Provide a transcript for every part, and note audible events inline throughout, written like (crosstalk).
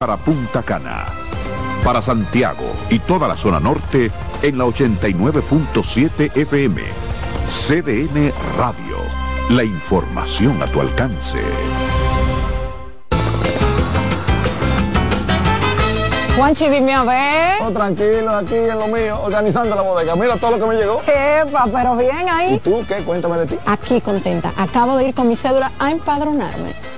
para Punta Cana. Para Santiago y toda la zona norte en la 89.7 FM. CDN Radio. La información a tu alcance. Juanchi, dime a ver. Oh, tranquilo, aquí en lo mío, organizando la bodega. Mira todo lo que me llegó. Epa, pero bien ahí. ¿Y tú qué? Cuéntame de ti. Aquí contenta. Acabo de ir con mi cédula a empadronarme.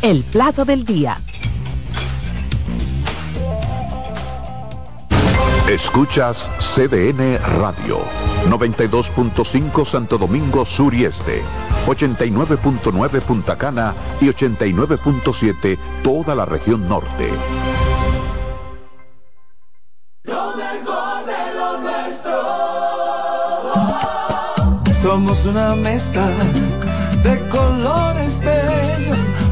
El plato del día. Escuchas CDN Radio, 92.5 Santo Domingo Sur y Este, 89.9 Punta Cana y 89.7 toda la región norte. Lo mejor de lo nuestro. Somos una mezcla de colores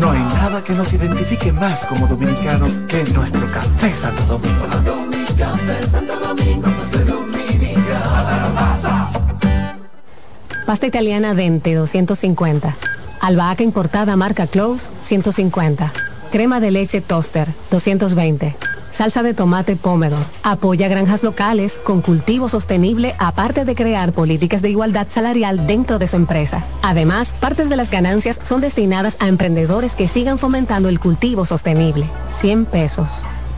No hay nada que nos identifique más como dominicanos que nuestro café Santo Domingo. Pasta italiana Dente 250. Albahaca importada marca Close 150. Crema de leche Toaster 220. Salsa de tomate Pomero. Apoya granjas locales con cultivo sostenible aparte de crear políticas de igualdad salarial dentro de su empresa. Además, parte de las ganancias son destinadas a emprendedores que sigan fomentando el cultivo sostenible. 100 pesos.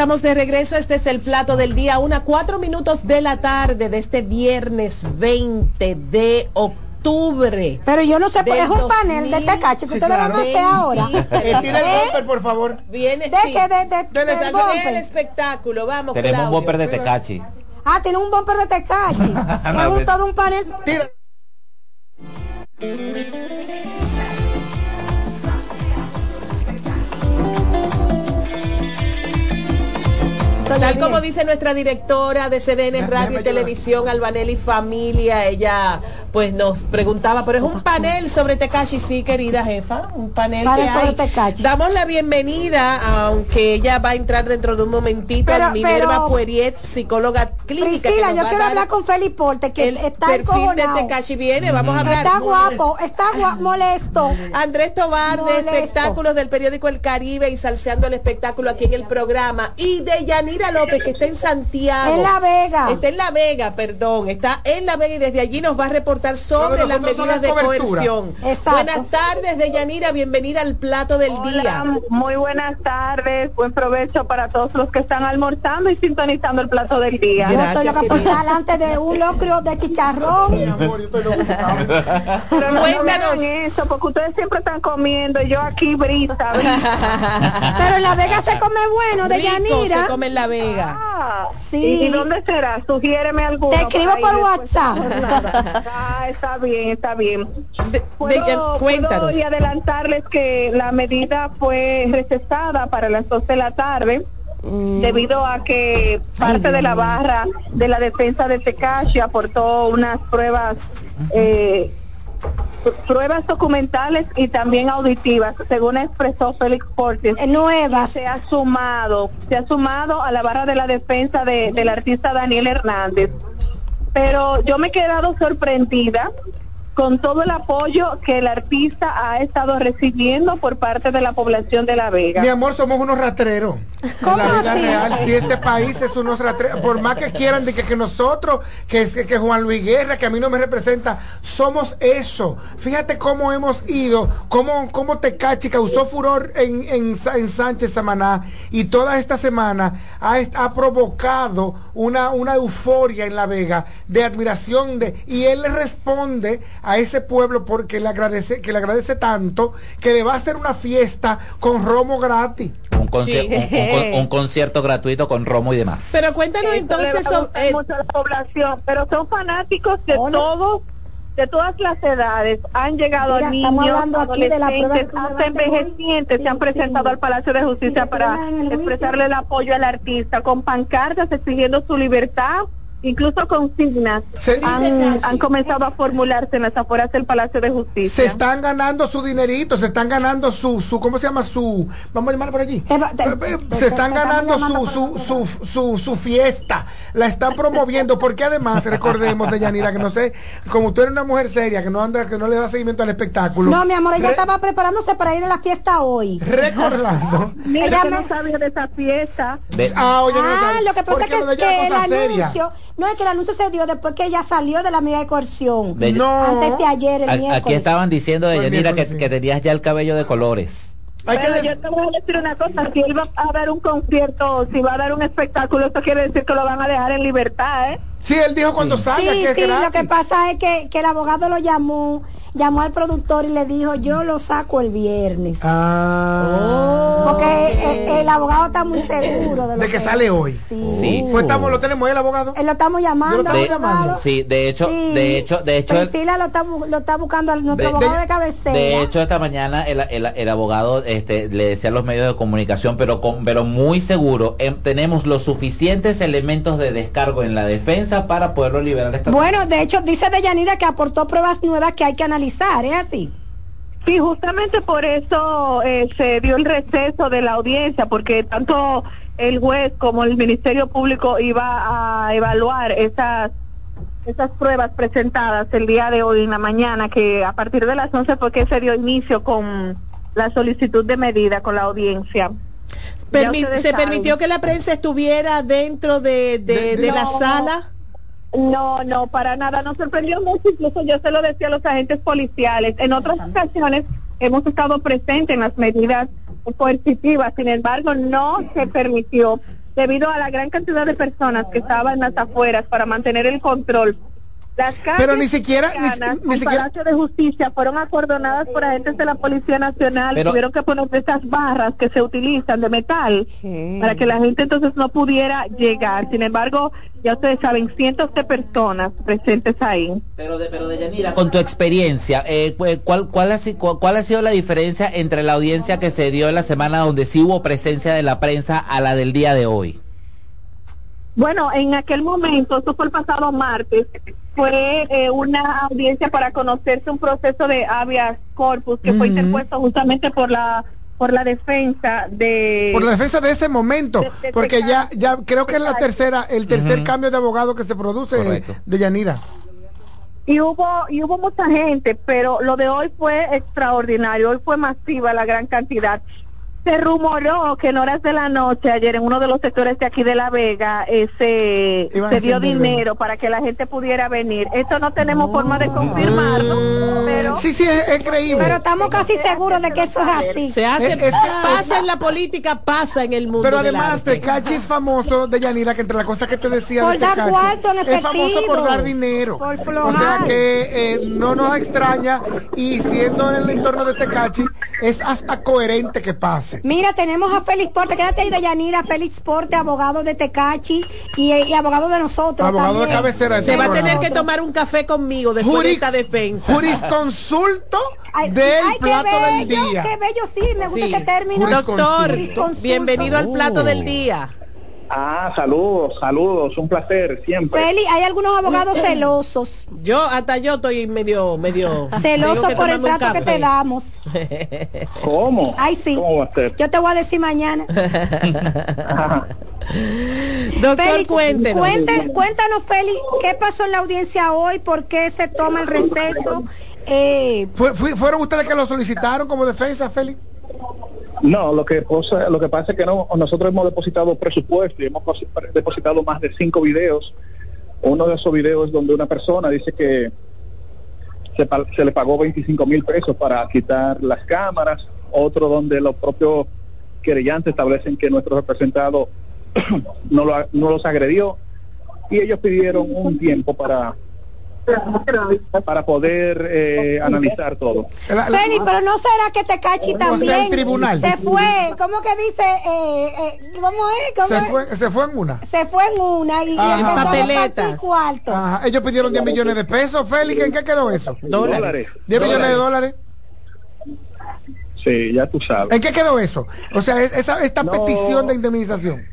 Estamos de regreso, este es el plato del día, una cuatro minutos de la tarde de este viernes 20 de octubre. Pero yo no sé, es un panel de 2000. Tecachi que Sí, ustedes van a hacer ahora. Eh, tira el bumper, por favor. Viene, ¿De sí. qué? De- de- Del del bumper. espectáculo, vamos, Tenemos un bumper de Tecachi. Ah, tiene un bumper de Tecachi. (laughs) es un, todo un panel. Tal como dice nuestra directora de CDN Radio y Televisión, Albanelli Familia, ella pues nos preguntaba, pero es un panel sobre Tekashi, sí, querida jefa, un panel que sobre hay. Tekashi. Damos la bienvenida, aunque ella va a entrar dentro de un momentito, Pero- a Minerva pero- Pueriet, psicóloga clínica. Priscila, yo quiero hablar con Feli Porte, que el está perfil de. Tekashi viene, vamos a hablar. Está guapo, está gua- molesto. Andrés Tobar de espectáculos del periódico El Caribe y salseando el espectáculo aquí en el programa y de Yanira López que está en Santiago. En La Vega. Está en La Vega, perdón, está en La Vega y desde allí nos va a reportar sobre las medidas las de coerción. Exacto. Buenas tardes de Yanira, bienvenida al plato del día. Muy buenas tardes, buen provecho para todos los que están almorzando y sintonizando el plato del día. Yo estoy loca por delante de un locrio de chicharrón. (laughs) Pero no, Cuéntanos. eso, porque ustedes siempre están comiendo y yo aquí brisa, brisa. Pero en La Vega se come bueno, de Rico Yanira. se come en La Vega. Ah, Sí. ¿Y dónde será? Sugiéreme alguno. Te escribo por. WhatsApp. (laughs) Ah, está bien, está bien. De- ¿Puedo, de- cuéntanos. puedo y adelantarles que la medida fue recesada para las 2 de la tarde Mm. debido a que parte de la barra de la defensa de Tecashi aportó unas pruebas eh, pruebas documentales y también auditivas, según expresó Félix Portes. Eh, Nuevas. Se ha sumado, se ha sumado a la barra de la defensa de- del artista Daniel Hernández. Pero yo me he quedado sorprendida con todo el apoyo que el artista ha estado recibiendo por parte de la población de La Vega. Mi amor, somos unos ratreros. ¿Cómo la vida así? real, si este país es unos ratreros, por más que quieran de que, que nosotros, que, Juan Luis Guerra, que a mí no me representa, somos eso. Fíjate cómo hemos ido, cómo, cómo Tecachi causó furor en, en, en Sánchez Samaná y toda esta semana ha, ha provocado una, una euforia en La Vega de admiración de, y él le responde a ese pueblo porque le agradece, que le agradece tanto que le va a hacer una fiesta con romo gratis. Un, conci- Sí. un- un con- un concierto gratuito con Romo y demás. Pero cuéntanos Eso entonces le va a so- gustar eh, mucho a la población, pero son fanáticos de todos, de todas las edades. Han llegado Mira, niños, adolescentes, hasta envejecientes Sí, se han presentado sí. al Palacio de Justicia Sí, para expresarle el apoyo al artista, con pancartas exigiendo su libertad. Incluso consignas Se- han, han comenzado a formularse en las afueras del Palacio de Justicia. se están ganando su dinerito, se están ganando su, su ¿cómo se llama? Su, vamos a llamarlo por allí. Te- Eh, te- se están ganando su, su, su, su, su fiesta, la están promoviendo, porque además, recordemos de Yanira, que no sé, como tú eres una mujer seria, que no anda, que no le da seguimiento al espectáculo. No, mi amor, ella re- estaba preparándose para ir a la fiesta hoy. Recordando. (laughs) Mira, Ella que me- no sabía de esa fiesta. De- Ah, oye, no Ah, lo que pasa es que, que el seria. No es que el anuncio se dio después que ella salió de la medida de coerción. De- No. Antes de ayer, el A- miércoles. Aquí estaban diciendo de Yanira que, sí. que tenías ya el cabello de colores. Hay que Pero des- yo te voy a decir una cosa, si él va a dar un concierto, si va a dar un espectáculo, eso quiere decir que lo van a dejar en libertad, ¿eh? Sí, él dijo cuando salga Sí, que es sí, lo que pasa es que, que el abogado lo llamó, llamó al productor y le dijo, yo lo saco el viernes. Ah. Porque el, el abogado está muy seguro de, lo De que sale hoy. Sí. Sí. Pues estamos, lo tenemos el abogado. Él lo estamos llamando. Yo lo estamos al llamando. abogado. Sí, de hecho, Sí. de hecho, de hecho, Priscila lo está, lo está buscando al nuestro De- abogado de- de, cabecera. De hecho, esta mañana el, el- el abogado este, le decía a los medios de comunicación, pero, con, pero muy seguro, em, tenemos los suficientes elementos de descargo en la defensa para poderlo liberar esta bueno, de hecho, dice Deyanira que aportó pruebas nuevas que hay que analizar, ¿es así? Sí, justamente por eso eh, se dio el receso de la audiencia, porque tanto el juez como el Ministerio Público iba a evaluar esas esas pruebas presentadas el día de hoy en la mañana, que a partir de las 11 fue que se dio inicio con la solicitud de medida con la audiencia. permi- se saben. permitió que la prensa estuviera dentro de, de, De- de- de la No. sala. No, no, para nada. Nos sorprendió mucho, incluso yo se lo decía a los agentes policiales. En otras ocasiones hemos estado presentes en las medidas coercitivas, sin embargo, no se permitió debido a la gran cantidad de personas que estaban en las afueras para mantener el control. Las calles Pero ni siquiera- ni ni siquiera- Palacio de Justicia fueron acordonadas por agentes de la Policía Nacional. Pero- Tuvieron que poner esas barras que se utilizan de metal para que la gente entonces no pudiera llegar. Sin embargo, ya ustedes saben, cientos de personas presentes ahí. Pero de, pero de Yanira, con tu experiencia, eh, cu- ¿cuál, cuál, ha, ¿cuál ha sido la diferencia entre la audiencia que se dio en la semana donde sí hubo presencia de la prensa a la del día de hoy? Bueno, en aquel momento, eso fue el pasado martes, fue eh, una audiencia para conocerse un proceso de habeas corpus que fue interpuesto justamente por la por la defensa de Por la defensa de ese momento, De- de- porque de- ya, ya creo que es la tercera, el tercer cambio de abogado que se produce Correcto. de Yanira. y hubo y hubo mucha gente, pero lo de hoy fue extraordinario, hoy fue masiva la gran cantidad. Se rumoró que en horas de la noche, ayer en uno de los sectores de aquí de La Vega, eh, se, se dio dinero para que la gente pudiera venir. Esto no tenemos forma de confirmarlo, pero... Sí, sí, es, es creíble. Pero estamos casi seguros de que eso es así. Se hace, Es- es- pasa en la política, pasa en el mundo. Pero además. Tecachi es famoso de Yanira, que entre las cosas que te decía Por de dar Tecachi, cuarto en es famoso por dar dinero. Por o sea que eh, no nos extraña y siendo en el entorno de Tecachi, es hasta coherente que pase. Mira, tenemos a Félix Porte, quédate ahí de Yanira, Félix Porte, abogado de Tecachi y, y abogado de nosotros. Abogado de cabecera Se va a Nosotros. tener que tomar un café conmigo después de esta defensa. Jurisconsulto Ay, del ay, qué plato del bello, día. Qué bello, sí, me gusta Sí. ese término. Doctor, bienvenido al plato del día. Ah, saludos, saludos, un placer siempre. Félix, hay algunos abogados celosos, Yo, hasta yo estoy medio, medio. que por el trato que te damos. (laughs) ¿Cómo? Ay, sí. ¿Cómo va a ser? Yo te voy a decir mañana. (laughs) Doctor, cuéntenos. cuente- cuéntanos, Félix, ¿qué pasó en la audiencia hoy? ¿Por qué se toma el receso? Eh, Fue- fue- ¿Fueron ustedes que lo solicitaron como defensa, Félix? No, lo que pasa, lo que pasa es que no, nosotros hemos depositado presupuesto y hemos posi- depositado más de cinco videos. Uno de esos videos es donde una persona dice que se le pagó 25 mil pesos para quitar las cámaras. Otro donde los propios querellantes establecen que nuestro representado (clears throat) no, lo, no los agredió y ellos pidieron un tiempo para para poder eh, analizar todo. Félix, pero no será que Tecachi sea, el también tribunal. se fue, ¿cómo que dice? Eh, eh, ¿Cómo es? ¿Cómo se, es? fue, se fue en una. Se fue en una y, Papeletas. cuarto. Ajá. Ellos pidieron 10 millones de pesos, Félix. ¿En qué quedó eso? Dólares. 10 millones de dólares. Sí, ya tú sabes. ¿En qué quedó eso? O sea, es- esa, esta No. petición de indemnización.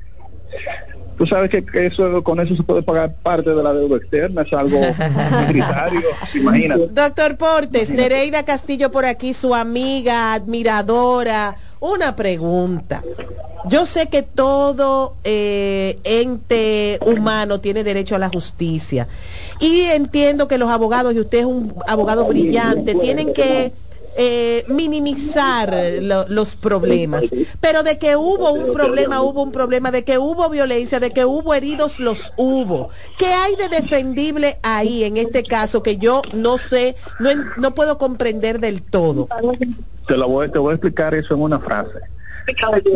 Tú sabes que que eso con eso se puede pagar parte de la deuda externa, es algo (laughs) minoritario, imagínate. Doctor Portes, Nereida Castillo por aquí, su amiga, admiradora. Una pregunta. Yo sé que todo eh, ente humano tiene derecho a la justicia. Y entiendo que los abogados, y usted es un abogado brillante, tienen que eh, minimizar lo- los problemas. Pero de que hubo un problema, hubo un problema, de que hubo violencia, de que hubo heridos, los hubo. ¿Qué hay de defendible ahí en este caso que yo no sé, no, no puedo comprender del todo? Te lo voy, te voy a explicar eso en una frase.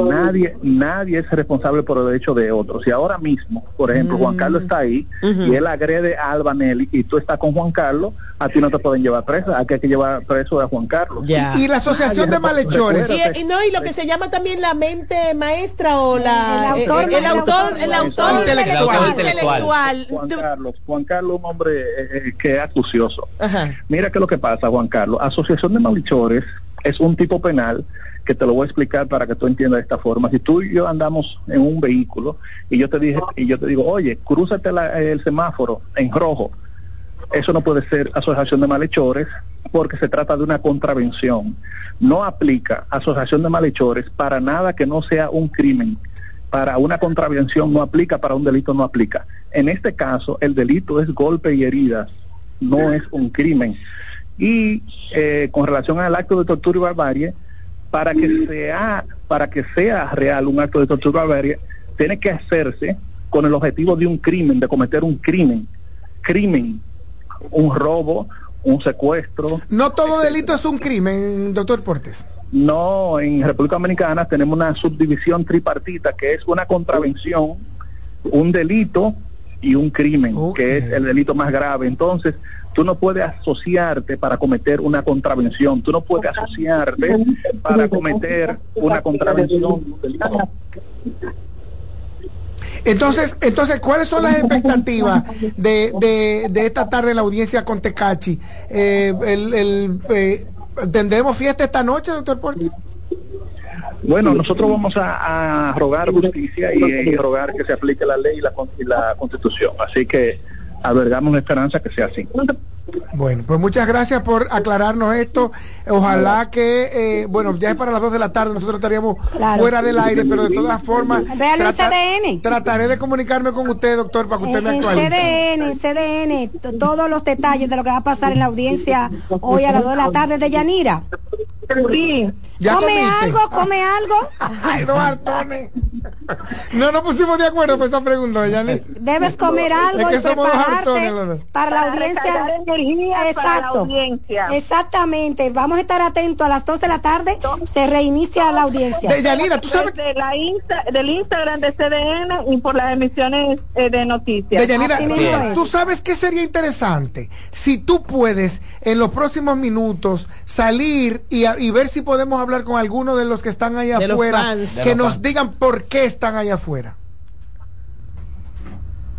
Nadie, nadie es responsable por el derecho de otros. Si ahora mismo, por ejemplo, Juan Carlos está ahí y él agrede a Albanelli y tú estás con Juan Carlos, a ti no te pueden llevar preso, aquí hay que llevar preso a Juan Carlos. Y la asociación de malhechores. Y, y no, y lo que se llama también la mente maestra o la El autor, eh, el, autor, el autor intelectual. intelectual. Juan Carlos, Juan Carlos, un hombre eh, eh, que es acucioso. Ajá. Mira qué es lo que pasa, Juan Carlos. Asociación de malhechores es un tipo penal que te lo voy a explicar para que tú entiendas de esta forma. Si tú y yo andamos en un vehículo y yo te dije y yo te digo, oye, crúzate la- el semáforo en rojo, eso no puede ser asociación de malhechores porque se trata de una contravención. No aplica asociación de malhechores para nada que no sea un crimen. Para una contravención no aplica, para un delito no aplica. En este caso, el delito es golpe y heridas, no es un crimen. Y eh, con relación al acto de tortura y barbarie, para que sea para que sea real un acto de tortura y barbarie, tiene que hacerse con el objetivo de un crimen, de cometer un crimen. Crimen, un robo, un secuestro. No todo delito es un crimen, doctor Portes. No, en República Dominicana tenemos una subdivisión tripartita que es una contravención, un delito y un crimen, que es el delito más grave. Entonces, tú no puedes asociarte para cometer una contravención, tú no puedes asociarte para cometer una contravención. Entonces, entonces, ¿cuáles son las expectativas de, de, de esta tarde en la audiencia con Tecachi? Eh, el, el, eh, ¿Tendremos fiesta esta noche, doctor Porti? Bueno, nosotros vamos a, a rogar justicia y, y rogar que se aplique la ley y la, con- y la constitución. Así que albergamos esperanza que sea así. Bueno, pues muchas gracias por aclararnos esto. Ojalá que, eh, bueno, ya es para las 2 de la tarde, nosotros estaríamos Claro. fuera del aire, pero de todas formas, Véalo en trata- CDN. trataré de comunicarme con usted, doctor, para que usted me En actualice. CDN, en CDN, t- todos los detalles de lo que va a pasar en la audiencia hoy a las 2 de la tarde de Yanira. Sí. ¿Ya come comiste? algo, come algo. Ay. No nos pusimos de acuerdo por esa pregunta, Yanni. Debes comer algo Es que y prepararte para la audiencia. energía para la Exacto. audiencia. Exactamente. Vamos a estar atentos a las 2 de la tarde. Se reinicia la audiencia. De Yanira, tú sabes. Desde la Insta- del Instagram de CDN y por las emisiones eh, de noticias. Deyanira, Así tú, sabes que sería interesante si tú puedes en los próximos minutos salir y, y ver si podemos hablar con alguno de los que están allá De afuera, que nos digan por qué están allá afuera.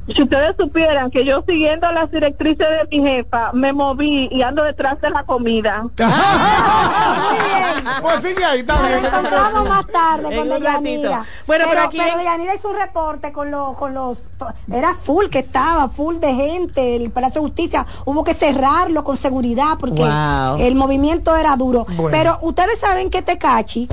Si ustedes supieran que yo siguiendo las directrices de mi jefa me moví y ando detrás de la comida. (laughs) pues sigue ahí, está bien. Nos más tarde con Deyanira. Bueno, pero aquí en- Deyanira hizo un reporte con los, con los, era full que estaba, full de gente, el Palacio de Justicia, hubo que cerrarlo con seguridad porque Wow. el movimiento era duro. Bueno. Pero ustedes saben que Tecachi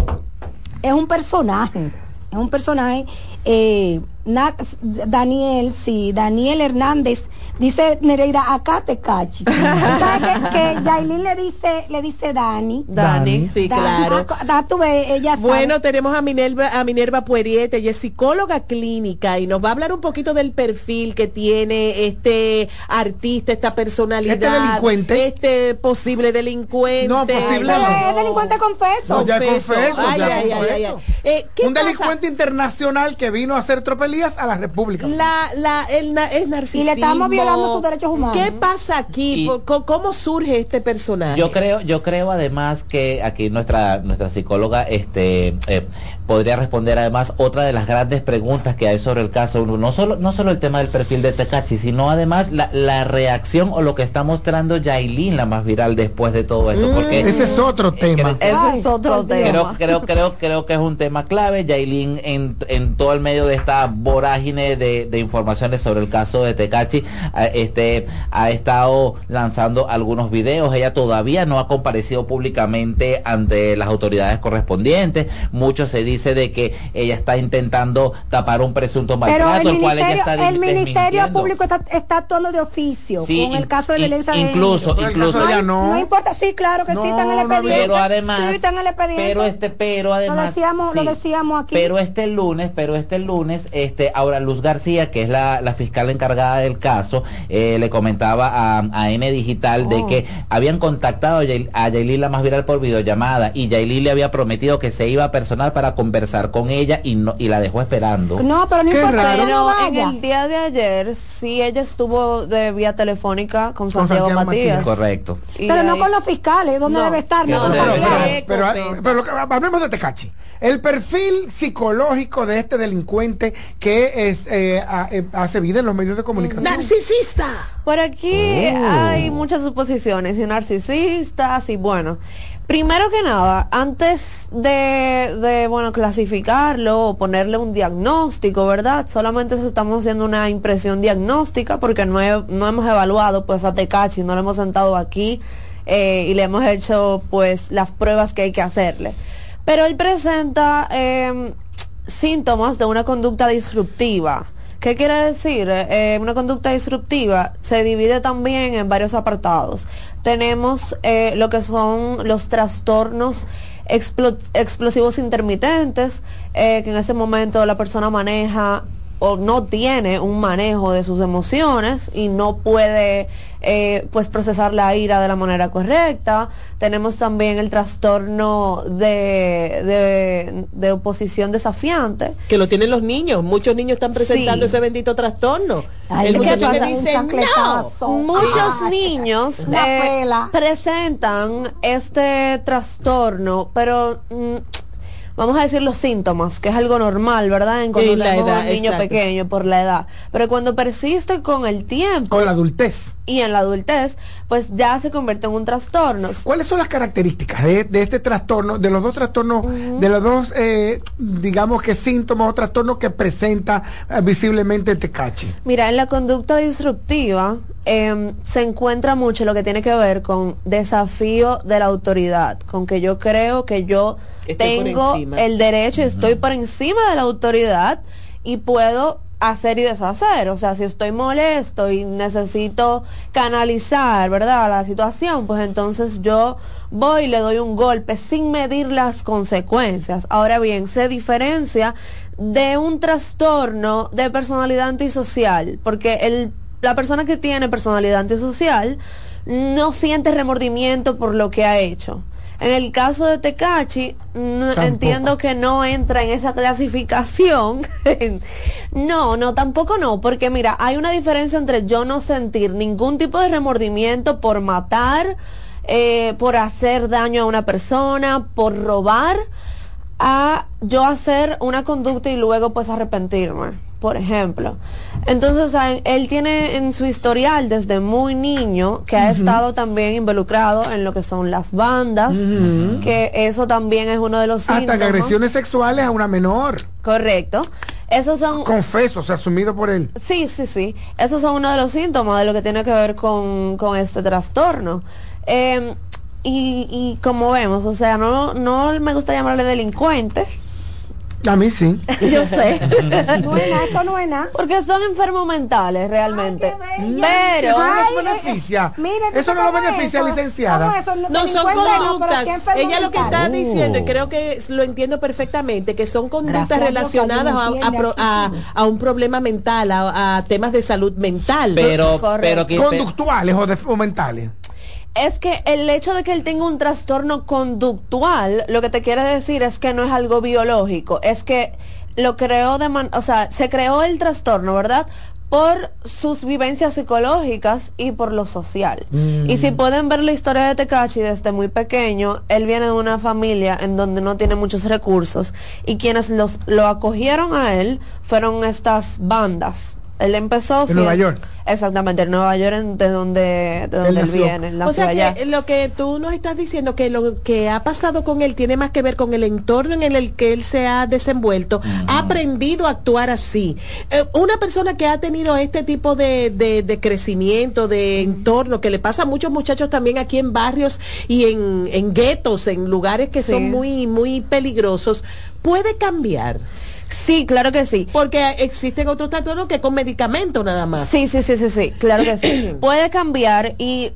es un personaje, es un personaje, eh, na- Daniel, sí, Daniel Hernández, dice Nereida, acá Tecachi. (laughs) ¿Tú ¿Sabes que, que Yailin le dice, le dice Dani? Dani, sí, Dani, claro. ah, ah, ella sabe. Bueno, tenemos a Minerva, a Minerva Pueriete, ella es psicóloga clínica y nos va a hablar un poquito del perfil que tiene este artista, esta personalidad, Este delincuente. este posible delincuente. No, posible Pero no. es delincuente confeso. No, ya confeso, Ay, ya ay, ay, confeso. ay, ay. Eh, ¿qué Un pasa? delincuente internacional que vino a hacer a la República. La, la, el narcisismo. Y le estamos violando sus derechos humanos. ¿Qué pasa aquí? Y- ¿Por- co- ¿Cómo surge este personaje? Yo creo, yo creo además que aquí nuestra nuestra psicóloga este eh, podría responder además otra de las grandes preguntas que hay sobre el caso. No solo no solo el tema del perfil de Tecachi, sino además la, la reacción o lo que está mostrando Yailin, la más viral después de todo esto. Porque Ese es otro tema. creo- Ese es otro tema. Creo, creo, creo, creo que es un tema clave. Yailin en, en todo el medio de esta vorágine de, de informaciones sobre el caso de Tecachi, a- este, ha estado lanzando algunos videos. Ella todavía no ha comparecido públicamente ante las autoridades correspondientes. Mucho se dice de que ella está intentando tapar un presunto Pero maltrato, el el, cual ella ministerio, está el ministerio público está, está actuando de oficio Sí, con el caso de violencia de incluso, incluso. de ella no. No importa, sí, claro que sí, está en el No, no, expediente. pero además sí, está en el expediente. pero este pero además lo decíamos, lo decíamos aquí. pero este lunes pero este lunes este ahora Luz García que es la, la fiscal encargada del caso eh, le comentaba a, a N Digital de Oh. que habían contactado a Yail- a Yailin la más viral por videollamada y Yailin le había prometido que se iba a personal para conversar con ella y no y la dejó esperando no, pero no Qué importa, no Pero en el día de ayer, sí, ella estuvo de vía telefónica con Con Santiago, Santiago Matías. Matías. correcto Y Pero no ahí- con los fiscales, ¿dónde No. debe estar? No, no Pero, pero, pero, hablemos de Tecachi. El perfil psicológico de este delincuente que es, eh, eh, hace vida en los medios de comunicación. ¡Narcisista! Por aquí Oh. hay muchas suposiciones y narcisistas y bueno. Primero que nada, antes de, de, bueno, clasificarlo o ponerle un diagnóstico, ¿verdad? Solamente estamos haciendo una impresión diagnóstica porque no, he- no hemos evaluado pues a Tecachi, no lo hemos sentado aquí eh, y le hemos hecho pues las pruebas que hay que hacerle. Pero él presenta em, síntomas de una conducta disruptiva. ¿Qué quiere decir? Eh, una conducta disruptiva se divide también en varios apartados. Tenemos eh, lo que son los trastornos explo- explosivos intermitentes, eh, que en ese momento la persona maneja o no tiene un manejo de sus emociones y no puede eh, pues procesar la ira de la manera correcta. Tenemos también el trastorno de, de, de oposición desafiante. Que lo tienen los niños. Muchos niños están presentando Sí. ese bendito trastorno. Ay, el ¿qué muchacho que dice no. Muchos niños eh, presentan este trastorno, pero mm, vamos a decir los síntomas, que es algo normal, ¿verdad? En cuando tenemos edad, un niño exacto. pequeño por la edad. Pero cuando persiste con el tiempo Con la adultez. y en la adultez, pues ya se convierte en un trastorno. ¿Cuáles son las características de, de este trastorno, de los dos trastornos, de los dos, eh, digamos que síntomas o trastornos que presenta eh, visiblemente el tecachi? Mira, en la conducta disruptiva em, se encuentra mucho lo que tiene que ver con desafío de la autoridad, con que yo creo que yo Estoy por tengo encima. el derecho, estoy por encima de la autoridad y puedo hacer y deshacer. O sea, si estoy molesto y necesito canalizar, ¿verdad? La situación, pues entonces yo voy y le doy un golpe sin medir las consecuencias. Ahora bien, se diferencia de un trastorno de personalidad antisocial, porque el, la persona que tiene personalidad antisocial no siente remordimiento por lo que ha hecho. En el caso de Tecachi, entiendo que no entra en esa clasificación. (laughs) no, no, tampoco no, porque mira, hay una diferencia entre yo no sentir ningún tipo de remordimiento por matar, eh, por hacer daño a una persona, por robar, a yo hacer una conducta y luego pues arrepentirme, por ejemplo. Entonces él tiene en su historial desde muy niño que ha estado también involucrado en lo que son las bandas, que eso también es uno de los Hasta que síntomas. agresiones sexuales a una menor. Correcto. Esos son Confeso, o sea, asumido por él. Sí, sí, sí. Esos son uno de los síntomas de lo que tiene que ver con, con este trastorno. Eh, y, y como vemos, o sea, no, no me gusta llamarle delincuentes. A mí sí. (laughs) Yo sé. (laughs) No es nada, eso no es nada. Porque son enfermos mentales realmente. Pero Eso no nos beneficia. Mire, ¿tú eso no lo beneficia, eso? licenciada. No, son no, conductas. ¿qué enfermo Ella lo que está diciendo, y Oh. creo que lo entiendo perfectamente, que son conductas Gracias relacionadas a, a un problema mental, a, a temas de salud mental. Pero, pero que Conductuales o, de- o mentales. Es que el hecho de que él tenga un trastorno conductual, lo que te quiere decir es que no es algo biológico, es que lo creó de man o sea, se creó el trastorno, ¿verdad? por sus vivencias psicológicas y por lo social. Y si pueden ver la historia de Tekashi desde muy pequeño, él viene de una familia en donde no tiene muchos recursos y quienes los, lo acogieron a él fueron estas bandas. Él empezó En Nueva siendo- York. Exactamente, en Nueva York, en- de donde, de donde él, nació. viene, él O nació sea allá. que lo que tú nos estás diciendo, que lo que ha pasado con él tiene más que ver con el entorno en el que él se ha desenvuelto, ha aprendido a actuar así. Eh, una persona que ha tenido este tipo de, de- de crecimiento, de entorno, que le pasa a muchos muchachos también aquí en barrios y en, en guetos, en lugares que Sí. son muy, muy peligrosos, puede cambiar. Sí, claro que sí. Porque existen otros trastornos que con medicamentos nada más. Sí, sí, sí, sí, sí, claro que sí. (clears throat) Puede cambiar y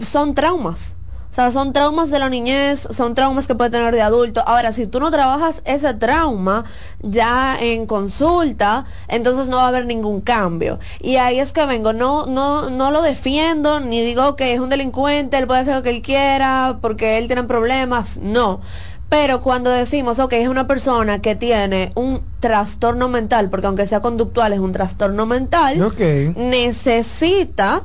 son traumas. O sea, son traumas de la niñez, son traumas que puede tener de adulto. Ahora, si tú no trabajas ese trauma ya en consulta, entonces no va a haber ningún cambio. Y ahí es que vengo, no, no, no lo defiendo, ni digo que es un delincuente, él puede hacer lo que él quiera, porque él tiene problemas, no. Pero cuando decimos, ok, es una persona que tiene un trastorno mental, porque aunque sea conductual es un trastorno mental, necesita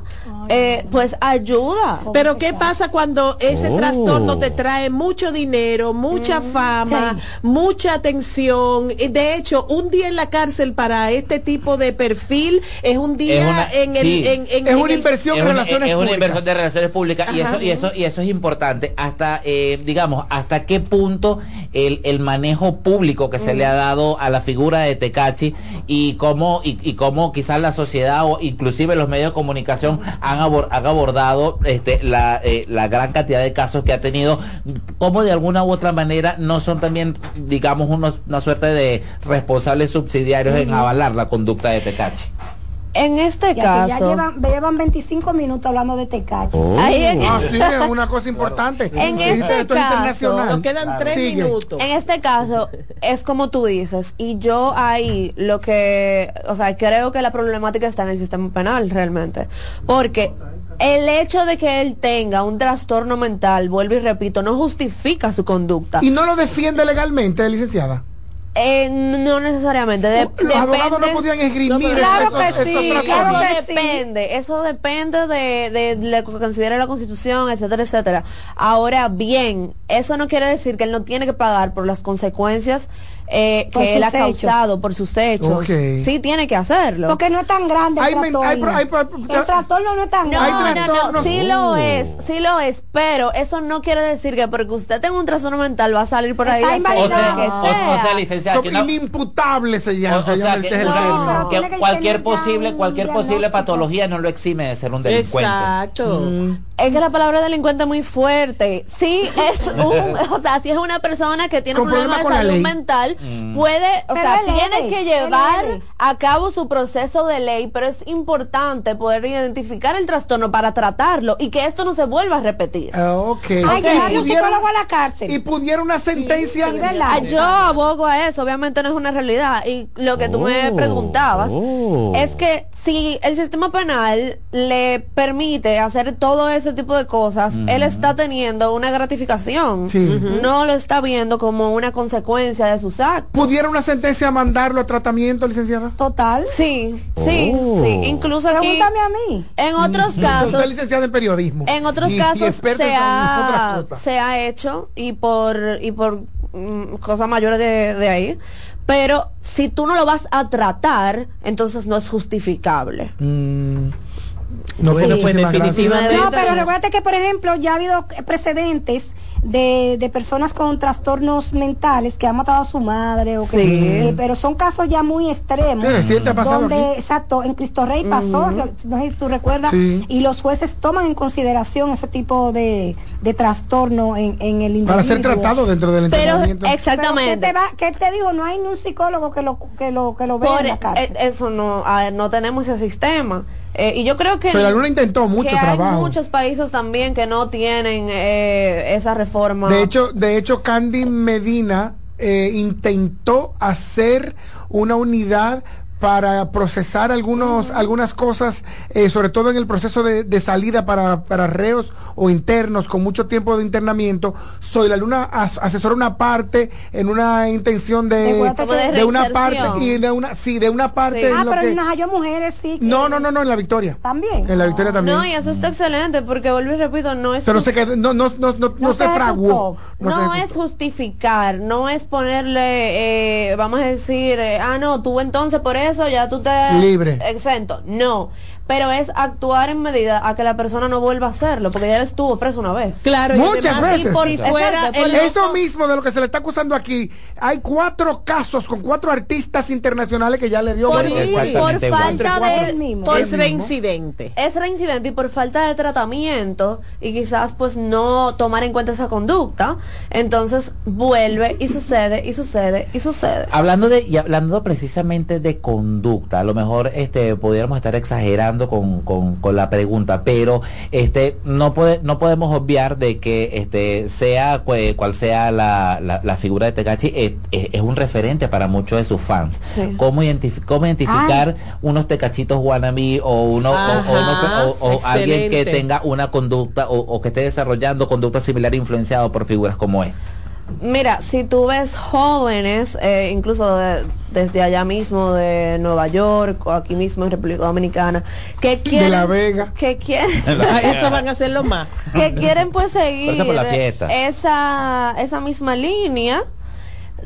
eh, pues ayuda. Pero ¿qué pasa cuando ese Oh. trastorno te trae mucho dinero, mucha fama, mucha atención? De hecho, un día en la cárcel para este tipo de perfil es un día Es una- en el... sí. en- en- Es en una el- inversión una, relaciones es una públicas. inversión de relaciones públicas y eso y eso y eso es importante hasta eh, digamos hasta qué punto el, el manejo público que se le ha dado a la figura de Tecachi y cómo y, y cómo quizás la sociedad o inclusive los medios de comunicación han, abor- han abordado este la, eh, la gran cantidad de casos que ha tenido como de alguna u otra manera no son también digamos unos- una suerte de responsables subsidiarios en avalar la conducta de Tecachi En este que ya caso, llevan, llevan 25 minutos hablando de Tecachi. Ahí en- Ah, sí, es una cosa (laughs) importante. En este esto es caso, internacional. Nos quedan tres Sigue. minutos. En este caso, es como tú dices, y yo ahí lo que, o sea, creo que la problemática está en el sistema penal realmente, porque el hecho de que él tenga un trastorno mental, vuelvo y repito, no justifica su conducta. Y no lo defiende legalmente, licenciada. Eh, no necesariamente. De- Los abogados no depende- podían esgrimir claro esos- que sí, claro que Eso depende. Eso depende de, de lo que considere la Constitución, etcétera, etcétera. Ahora bien, eso no quiere decir que él no tiene que pagar por las consecuencias eh, Por que él ha sus hechos. causado por sus hechos. Sí tiene que hacerlo. Porque no es tan grande el Hay men- hay trastorno. el trastorno no es tan No, grande. no, no, sí lo Oh. es, sí lo es, pero eso no quiere decir que porque usted tenga un trastorno mental va a salir por ahí Está lo invalidado. O sea, sea. o sea, licenciada, que Como una- inimputable se llama. O, o sea que, que que cualquier posible cualquier posible patología no lo exime de ser un delincuente. Exacto. Mm. Es que la palabra delincuente es muy fuerte. Sí, es un, (laughs) o sea, si es una persona que tiene un problema de salud mental, Mm. puede, o Pero sea, tiene que llevar a cabo su proceso de ley, pero es importante poder identificar el trastorno para tratarlo y que esto no se vuelva a repetir. Ah, ok. Hay que Y a la cárcel. Y pudiera una sentencia. Sí, ¿verdad? Ah, Yo abogo a eso, obviamente no es una realidad. Y lo que tú me Oh, preguntabas oh. es que si el sistema penal le permite hacer todo ese tipo de cosas, él está teniendo una gratificación. Sí. No lo está viendo como una consecuencia de sus actos. ¿Pudiera una sentencia mandarlo a tratamiento, licenciada? Total. Sí, sí, Oh. sí. Incluso aquí, Pregúntame a mí. en otros Usted casos, es licenciada en periodismo. En otros Y- casos se ha, se ha hecho y por y por mm, cosas mayores de, de ahí. Pero si tú no lo vas a tratar, entonces no es justificable. Mm. No, Bueno, pues definitivamente. No, pero recuerda que, por ejemplo, ya ha habido precedentes de, de personas con trastornos mentales que han matado a su madre, o que, Sí. eh, pero son casos ya muy extremos. Sí, reciente ha pasado donde, aquí. exacto, en Cristo Rey pasó, no sé si tú recuerdas, Sí. y los jueces toman en consideración ese tipo de, de trastorno en, en el individuo. Para ser tratado dentro del Pero exactamente. Pero ¿qué te, va, qué te digo? No hay ni un psicólogo que lo, que lo, que lo vea Por en la cárcel. eh, eso no, a ver, no tenemos ese sistema. Eh, y yo creo que Pero la Luna intentó mucho que trabajo. hay muchos países también que no tienen eh, esa reforma. De hecho, de hecho, Candy Medina eh, intentó hacer una unidad para procesar algunos, algunas cosas, eh, sobre todo en el proceso de, de salida para, para reos o internos con mucho tiempo de internamiento. Soy la Luna as- asesora una parte en una intención de, De de de una parte y de una, sí, de una parte. Sí. en ah, lo pero que- en Najayo Mujeres sí. que no, es- no, no, no, en la Victoria. También. En la Victoria también. No, y eso está excelente porque vuelvo y repito, no es pero jus- se quedó, no, no, no, no, no No se se fraguó. no, se es justificar, no es ponerle, eh, vamos a decir, eh, ah, no, tú entonces por eso ya tú te Libre. exento. No, pero es actuar en medida a que la persona no vuelva a hacerlo, porque ya él estuvo preso una vez. Claro, y Muchas además, veces. si fuera Exacto, por el Eso loco- mismo de lo que se le está acusando aquí. Hay cuatro casos con cuatro artistas internacionales que ya le dio. Por, por falta de mismo. por- es reincidente. es reincidente y por falta de tratamiento y quizás pues no tomar en cuenta esa conducta, entonces vuelve y sucede y sucede y sucede. Hablando de y hablando precisamente de conducta, a lo mejor este pudiéramos estar exagerando con, con, con la pregunta, pero este no puede no podemos obviar de que este sea cual sea la, la, la figura de Tecachi es, es- es un referente para muchos de sus fans. Sí. ¿Cómo, identifi- cómo identificar unos tecachitos wannabe o uno o- o, Ajá, uno- o- o alguien que tenga una conducta o, que esté desarrollando conducta similar influenciado por figuras como es? Mira, si tú ves jóvenes, eh, incluso de- desde allá mismo de Nueva York o aquí mismo en República Dominicana, que quieren, La Vega. que quieren, (laughs) (laughs) Eso van a hacerlo más. que quieren pues seguir esa esa misma línea,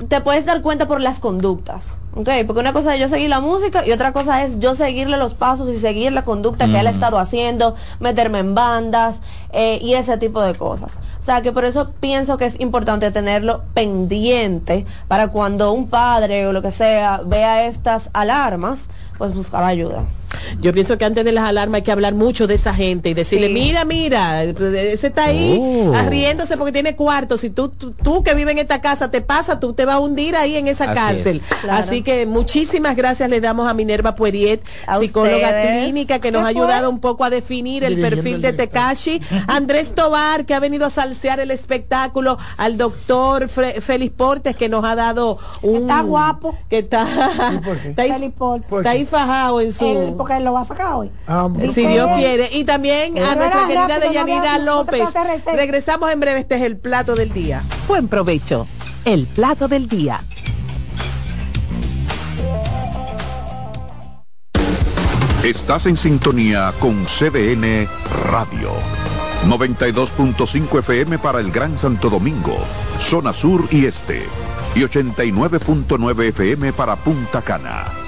te puedes dar cuenta por las conductas, ¿ok? Porque una cosa es yo seguir la música y otra cosa es yo seguirle los pasos y seguir la conducta que él ha estado haciendo, meterme en bandas eh, y ese tipo de cosas. O sea que por eso pienso que es importante tenerlo pendiente para cuando un padre o lo que sea vea estas alarmas, pues buscar ayuda. Yo pienso que antes de las alarmas hay que hablar mucho de esa gente y decirle, Sí. mira, mira, ese está ahí Oh. arriéndose porque tiene cuarto. Si tú, tú, tú que vives en esta casa te pasa, tú te vas a hundir ahí en esa Así cárcel. es. Claro. Así que muchísimas gracias le damos a Minerva Pueriet, A psicóloga ustedes. clínica, que nos ha ayudado un poco a definir el Dirigiendo perfil de. Tekashi. Andrés Tobar, que ha venido a salsear el espectáculo. Al doctor Fre- Félix Portes, que nos ha dado un... Está guapo. Que está, ¿Y por qué? (laughs) está, ahí, Félix Portes. ¿Por está ahí fajado en su porque él lo va a sacar hoy. Ah, si Dios quiere. Y también a nuestra querida Deyanira no López. Regresamos en breve. Este es el plato del día. Buen provecho. El plato del día. Estás en sintonía con CDN Radio. 92.5 FM para el Gran Santo Domingo, zona sur y este. Y 89.9 FM para Punta Cana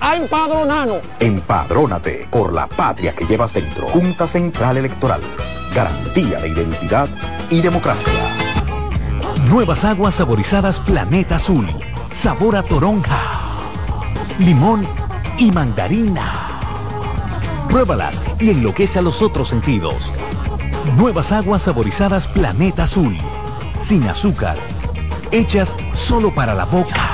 a empadronarnos. Empadrónate por la patria que llevas dentro. Junta Central Electoral. Garantía de identidad y democracia. Nuevas aguas saborizadas Planeta Azul. Sabor a toronja, limón y mandarina. Pruébalas y enloquece a los otros sentidos. Nuevas aguas saborizadas Planeta Azul. Sin azúcar. Hechas solo para la boca.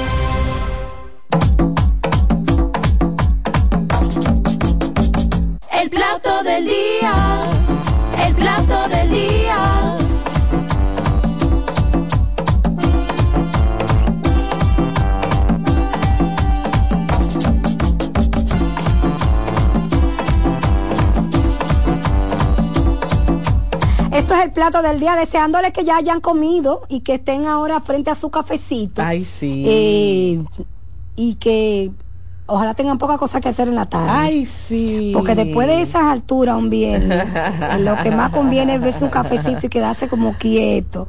El plato del día, deseándoles que ya hayan comido y que estén ahora frente a su cafecito. Ay, sí. Eh, y que ojalá tengan poca cosa que hacer en la tarde. Ay, sí. Porque después de esas alturas un viernes, lo que más conviene es ver su cafecito y quedarse como quieto.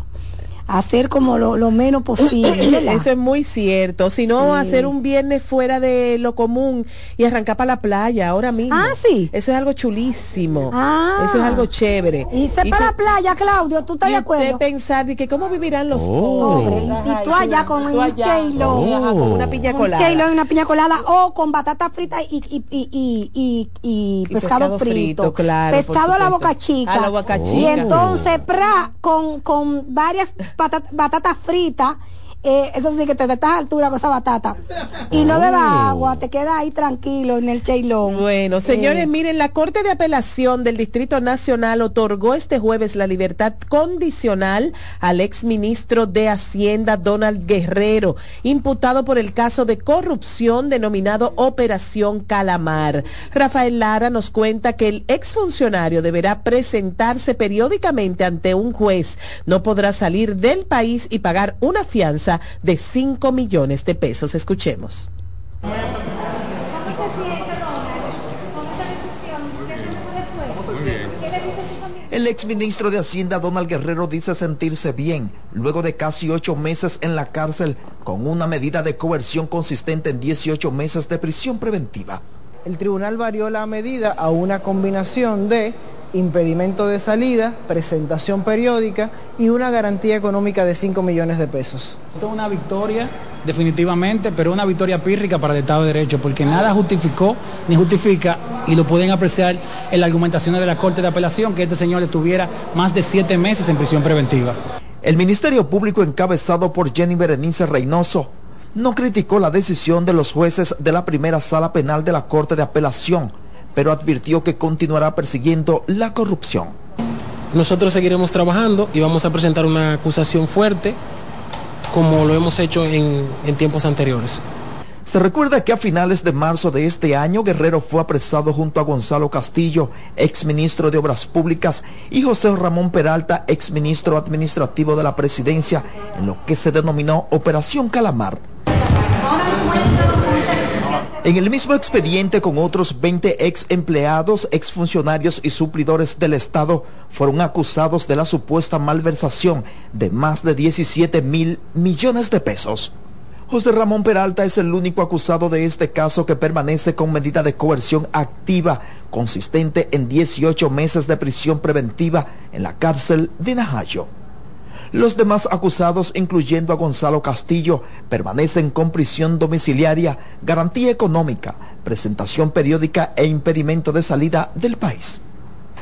Hacer como lo, lo menos posible. (coughs) ¿verdad? Eso es muy cierto. Si no, Sí. hacer un viernes fuera de lo común y arrancar para la playa ahora mismo. Ah, sí. Eso es algo chulísimo. Ah. Eso es algo chévere. Irse para la playa, Claudio, ¿tú estás y de usted acuerdo? pensar de que cómo vivirán los Oh. pobres. Y tú allá con Tú un con una piña Un colada. cheilo y una piña colada o con batata frita y, y, y, y, y- y Y pescado, frito. claro, pescado a la boca chica. A la boca Y chica. entonces, pra, con, con varias pata- batatas fritas eh, eso sí que te de estas alturas con esa batata. Y no bebas agua, te quedas ahí tranquilo en el cheilón. Bueno, señores, Eh, miren, la Corte de Apelación del Distrito Nacional otorgó este jueves la libertad condicional al exministro de Hacienda Donald Guerrero, imputado por el caso de corrupción denominado Operación Calamar. Rafael Lara nos cuenta que el exfuncionario deberá presentarse periódicamente ante un juez, no podrá salir del país y pagar una fianza de 5 millones de pesos. Escuchemos. El exministro de Hacienda Donald Guerrero dice sentirse bien luego de casi ocho meses en la cárcel con una medida de coerción consistente en 18 meses de prisión preventiva. El tribunal varió la medida a una combinación de impedimento de salida, presentación periódica y una garantía económica de 5 millones de pesos. Esto es una victoria, definitivamente, pero una victoria pírrica para el Estado de Derecho, porque nada justificó ni justifica, y lo pueden apreciar en las argumentaciones de la Corte de Apelación, que este señor estuviera más de siete meses en prisión preventiva. El Ministerio Público encabezado por Jenny Berenice Reynoso no criticó la decisión de los jueces de la primera sala penal de la Corte de Apelación, pero advirtió que continuará persiguiendo la corrupción. Nosotros seguiremos trabajando y vamos a presentar una acusación fuerte como lo hemos hecho en, en tiempos anteriores. Se recuerda que a finales de marzo de este año Guerrero fue apresado junto a Gonzalo Castillo, exministro de Obras Públicas, y José Ramón Peralta, exministro administrativo de la presidencia, en lo que se denominó Operación Calamar. En el mismo expediente con otros 20 ex empleados, ex funcionarios y suplidores del Estado fueron acusados de la supuesta malversación de más de 17 mil millones de pesos. José Ramón Peralta es el único acusado de este caso que permanece con medida de coerción activa consistente en 18 meses de prisión preventiva en la cárcel de Najayo. Los demás acusados, incluyendo a Gonzalo Castillo, permanecen con prisión domiciliaria, garantía económica, presentación periódica e impedimento de salida del país.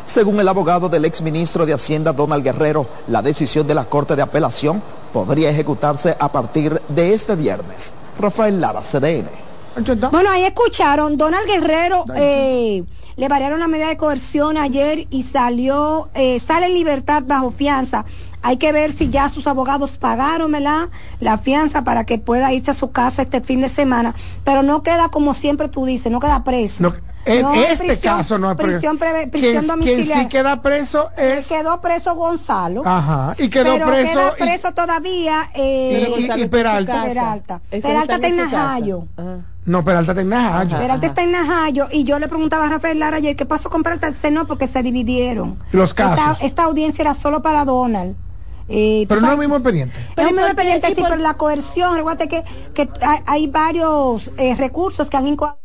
Según el abogado del exministro de Hacienda Donald Guerrero, la decisión de la Corte de Apelación podría ejecutarse a partir de este viernes. Rafael Lara, CDN. Bueno, ahí escucharon, Donald Guerrero eh, le variaron la medida de coerción ayer y salió, eh, sale en libertad bajo fianza. Hay que ver si ya sus abogados pagaron ¿verdad? la fianza para que pueda irse a su casa este fin de semana, pero no queda como siempre tú dices, no queda preso. No, en No, este prisión- caso no es prisión, Quien- prisión quien domiciliaria. sí queda preso es Quedó preso Gonzalo. Ajá, y quedó pero preso queda y- preso todavía eh, y- en Peralta. Peralta. Está en en. Najayo. No, Peralta está en Najayo. Peralta está en Najayo y yo le preguntaba a Rafael Lara ayer qué pasó con Peralta. Dice no, porque se dividieron. Los Esta, casos. esta audiencia era solo para Donald. Eh, Pero no es el mismo expediente. es un ¿y mismo expediente, ¿Y sí, por- pero la coerción, recuerda que, que hay, hay varios eh, recursos que han incorporado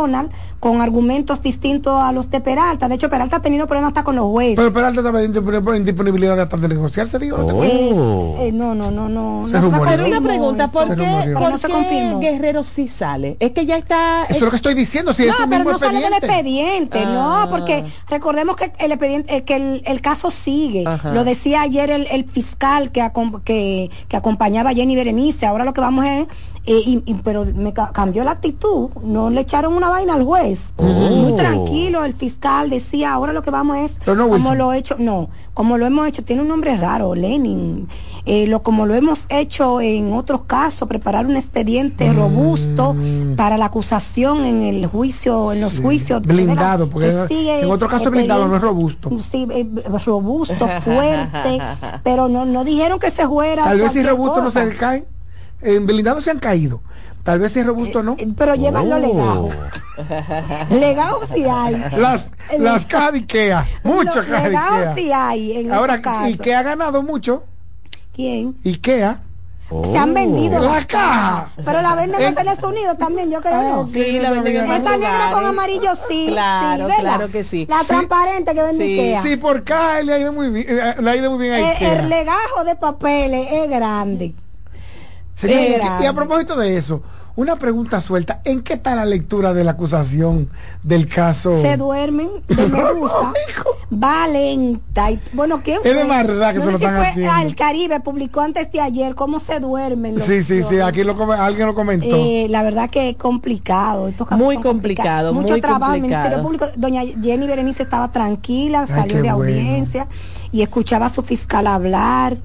Donald con argumentos distintos a los de Peralta. De hecho, Peralta ha tenido problemas hasta con los jueces. Pero Peralta estaba en por indisponibilidad de hasta de negociarse, digo. Oh. Es- eh, no, no, no, no. No. Pero una pregunta. ¿por qué, por No se confirmó. Guerrero sí sale? Es que ya está... Eso es lo que estoy diciendo, si no, es un pero mismo no sale del expediente. expediente, Ah. no, porque recordemos que el expediente, eh, que el, el caso sigue. Ajá. Lo decía ayer el, el fiscal que, acom- que, que acompañaba a Jenny Berenice. Ahora lo que vamos es, eh, y- y- pero me ca- cambió la actitud. No le echaron una vaina al juez. Muy tranquilo, el fiscal decía, ahora lo que vamos es, Pero no como lo he hecho, no, como lo hemos hecho, tiene un nombre raro, Lenin. Eh, lo como lo hemos hecho en otros casos, preparar un expediente robusto para la acusación en el juicio, en los juicios. Blindado, porque en otro caso blindado no es robusto. Sí, eh, robusto, fuerte, pero no, no dijeron que se fuera. Tal vez si robusto no se caen. En blindado se han caído. Tal vez si robusto no. Eh, Pero llevan lo legado. (laughs) Legado sí hay. Las, las cajas de Ikea. Muchas Lo- cajas de legado sí hay en Ahora, ese caso. Ikea ha ganado mucho. ¿Quién? Ikea. Se han vendido. La las caja. Pero la venden en. Estados Unidos también, yo creo. Ah, ¿no? Sí, la venden en Esa negra con amarillo sí. Claro, claro que sí. La Sí. transparente que vende Sí. Ikea. Sí, por caja le ha ido muy bien, eh, le ha ido muy bien a Eh, Ikea. el legajo de papeles es grande. Señor, Qué ¿y- a propósito de eso, una pregunta suelta. ¿En qué está la lectura de la acusación del caso? Se duermen de. Va lenta. y- bueno, ¿quién Es fue? de verdad que no se lo si están fue haciendo. al Caribe, publicó antes de ayer cómo se duermen. los- Sí, sí, sí, aquí lo alguien lo comentó. Eh, la verdad que es complicado. Estos casos Muy son complicado. Mucho muy trabajo. El. Ministerio Público, doña Jenny Berenice estaba tranquila, Ay, salió qué de bueno. audiencia y escuchaba a su fiscal hablar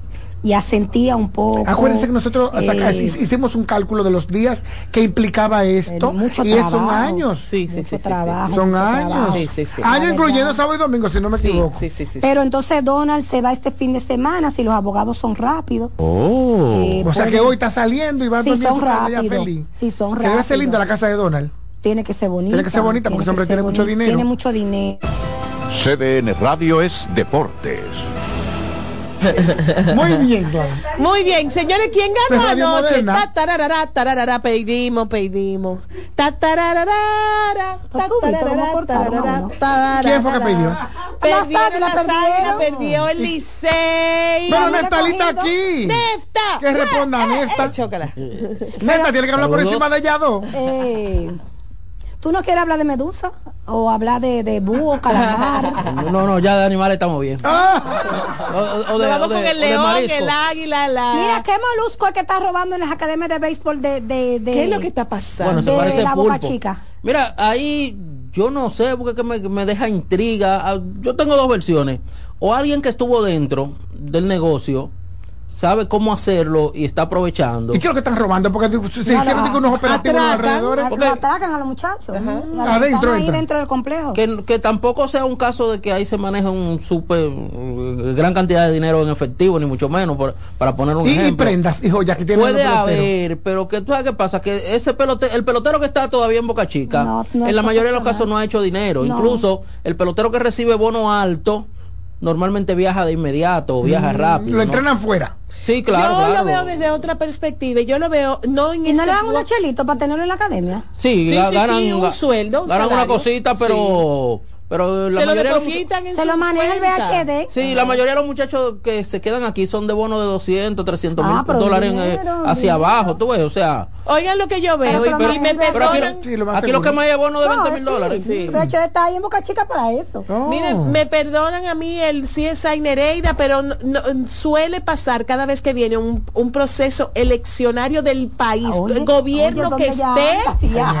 y asentía un poco. Acuérdense que nosotros saca- eh, hicimos un cálculo de los días que implicaba esto mucho y es- son trabajo. años. Sí, sí, sí, sí, trabajo, Son mucho años. trabajo. Sí, sí, sí. Años incluyendo sábado y domingo, si no me Sí, equivoco. sí, sí, sí. Pero entonces Donald se va este fin de semana si los abogados son rápidos. Oh. Eh, o sea que pueden- hoy está saliendo y va a dormir a son rápidos. feliz. Sí, son Que debe ser linda la rápidos. casa de Donald. Tiene que ser bonita. Tiene que ser bonita porque ese hombre que tiene mucho dinero. Tiene mucho dinero. CDN Radio es Deportes. (laughs) Muy bien. Muy bien, señores, ¿quién ganó anoche? Ta, tararara, tararara, pedimos, pedimos. Ta, tararara, ta, cómo tararara. ¿Quién fue que pidió? Las águilas, perdieron. perdió el Licey. Pero Había Neftalí está recogido. aquí. Nefta. Que responda Nesta. Eh, chócala. Nesta tiene que hablar por encima de ella dos. Eh, ¿Tú no quieres hablar de medusa? ¿O hablar de, de búho, (laughs) calamar? No, no, ya de animales estamos bien. Ah. O, de, Vamos o de- con el león, el águila, la... Mira, ¿qué molusco es que está robando en las academias de béisbol de... de, de ¿Qué es lo que está pasando? Bueno, se de parece la Boca pulpo. Chica? Mira, ahí yo no sé porque es que me, me deja intriga. Ah, Yo tengo dos versiones. O alguien que estuvo dentro del negocio sabe cómo hacerlo y está aprovechando. ¿Y qué es lo que están robando? Porque se hicieron unos operativos Atracan, alrededores. a- lo atracan a los muchachos. Adentro están ahí entran. dentro del complejo. Que, que tampoco sea un caso de que ahí se maneja un super eh, gran cantidad de dinero en efectivo, ni mucho menos, por- para poner un Y, y ejemplo. prendas, y joyas que tienen Puede haber, pero que tú sabes qué pasa, que ese pelote, el pelotero que está todavía en Boca Chica, No, no en la mayoría de los casos no ha hecho dinero. No. Incluso el pelotero que recibe bono alto normalmente viaja de inmediato o viaja rápido. Lo ¿no? entrenan fuera. Sí, claro, yo claro. lo veo desde otra perspectiva. y Yo lo veo no en ¿Y no este le dan unos chelitos para tenerlo en la academia? Sí, Sí, sí, ganan, sí, un sueldo, un ganan una cosita, pero pero la Se lo mayoría de los depositan en Se su lo maneja el. VHD. Sí, la mayoría de los muchachos que se quedan aquí son de bonos de 200, 300 mil Ah, pero dólares en, eh, dinero, hacia dinero. abajo, tú ves, o sea. Oigan lo que yo veo. Pero y, y me aquí. Sí, lo aquí que más es bono de No, 20 mil sí, dólares. sí. VHD está ahí en Boca Chica para eso. Oh. Miren, me perdonan a mí el CSI Nereida, pero no- no- suele pasar cada vez que viene un, un proceso eleccionario del país, Oye, gobierno oye, que ¿dónde ya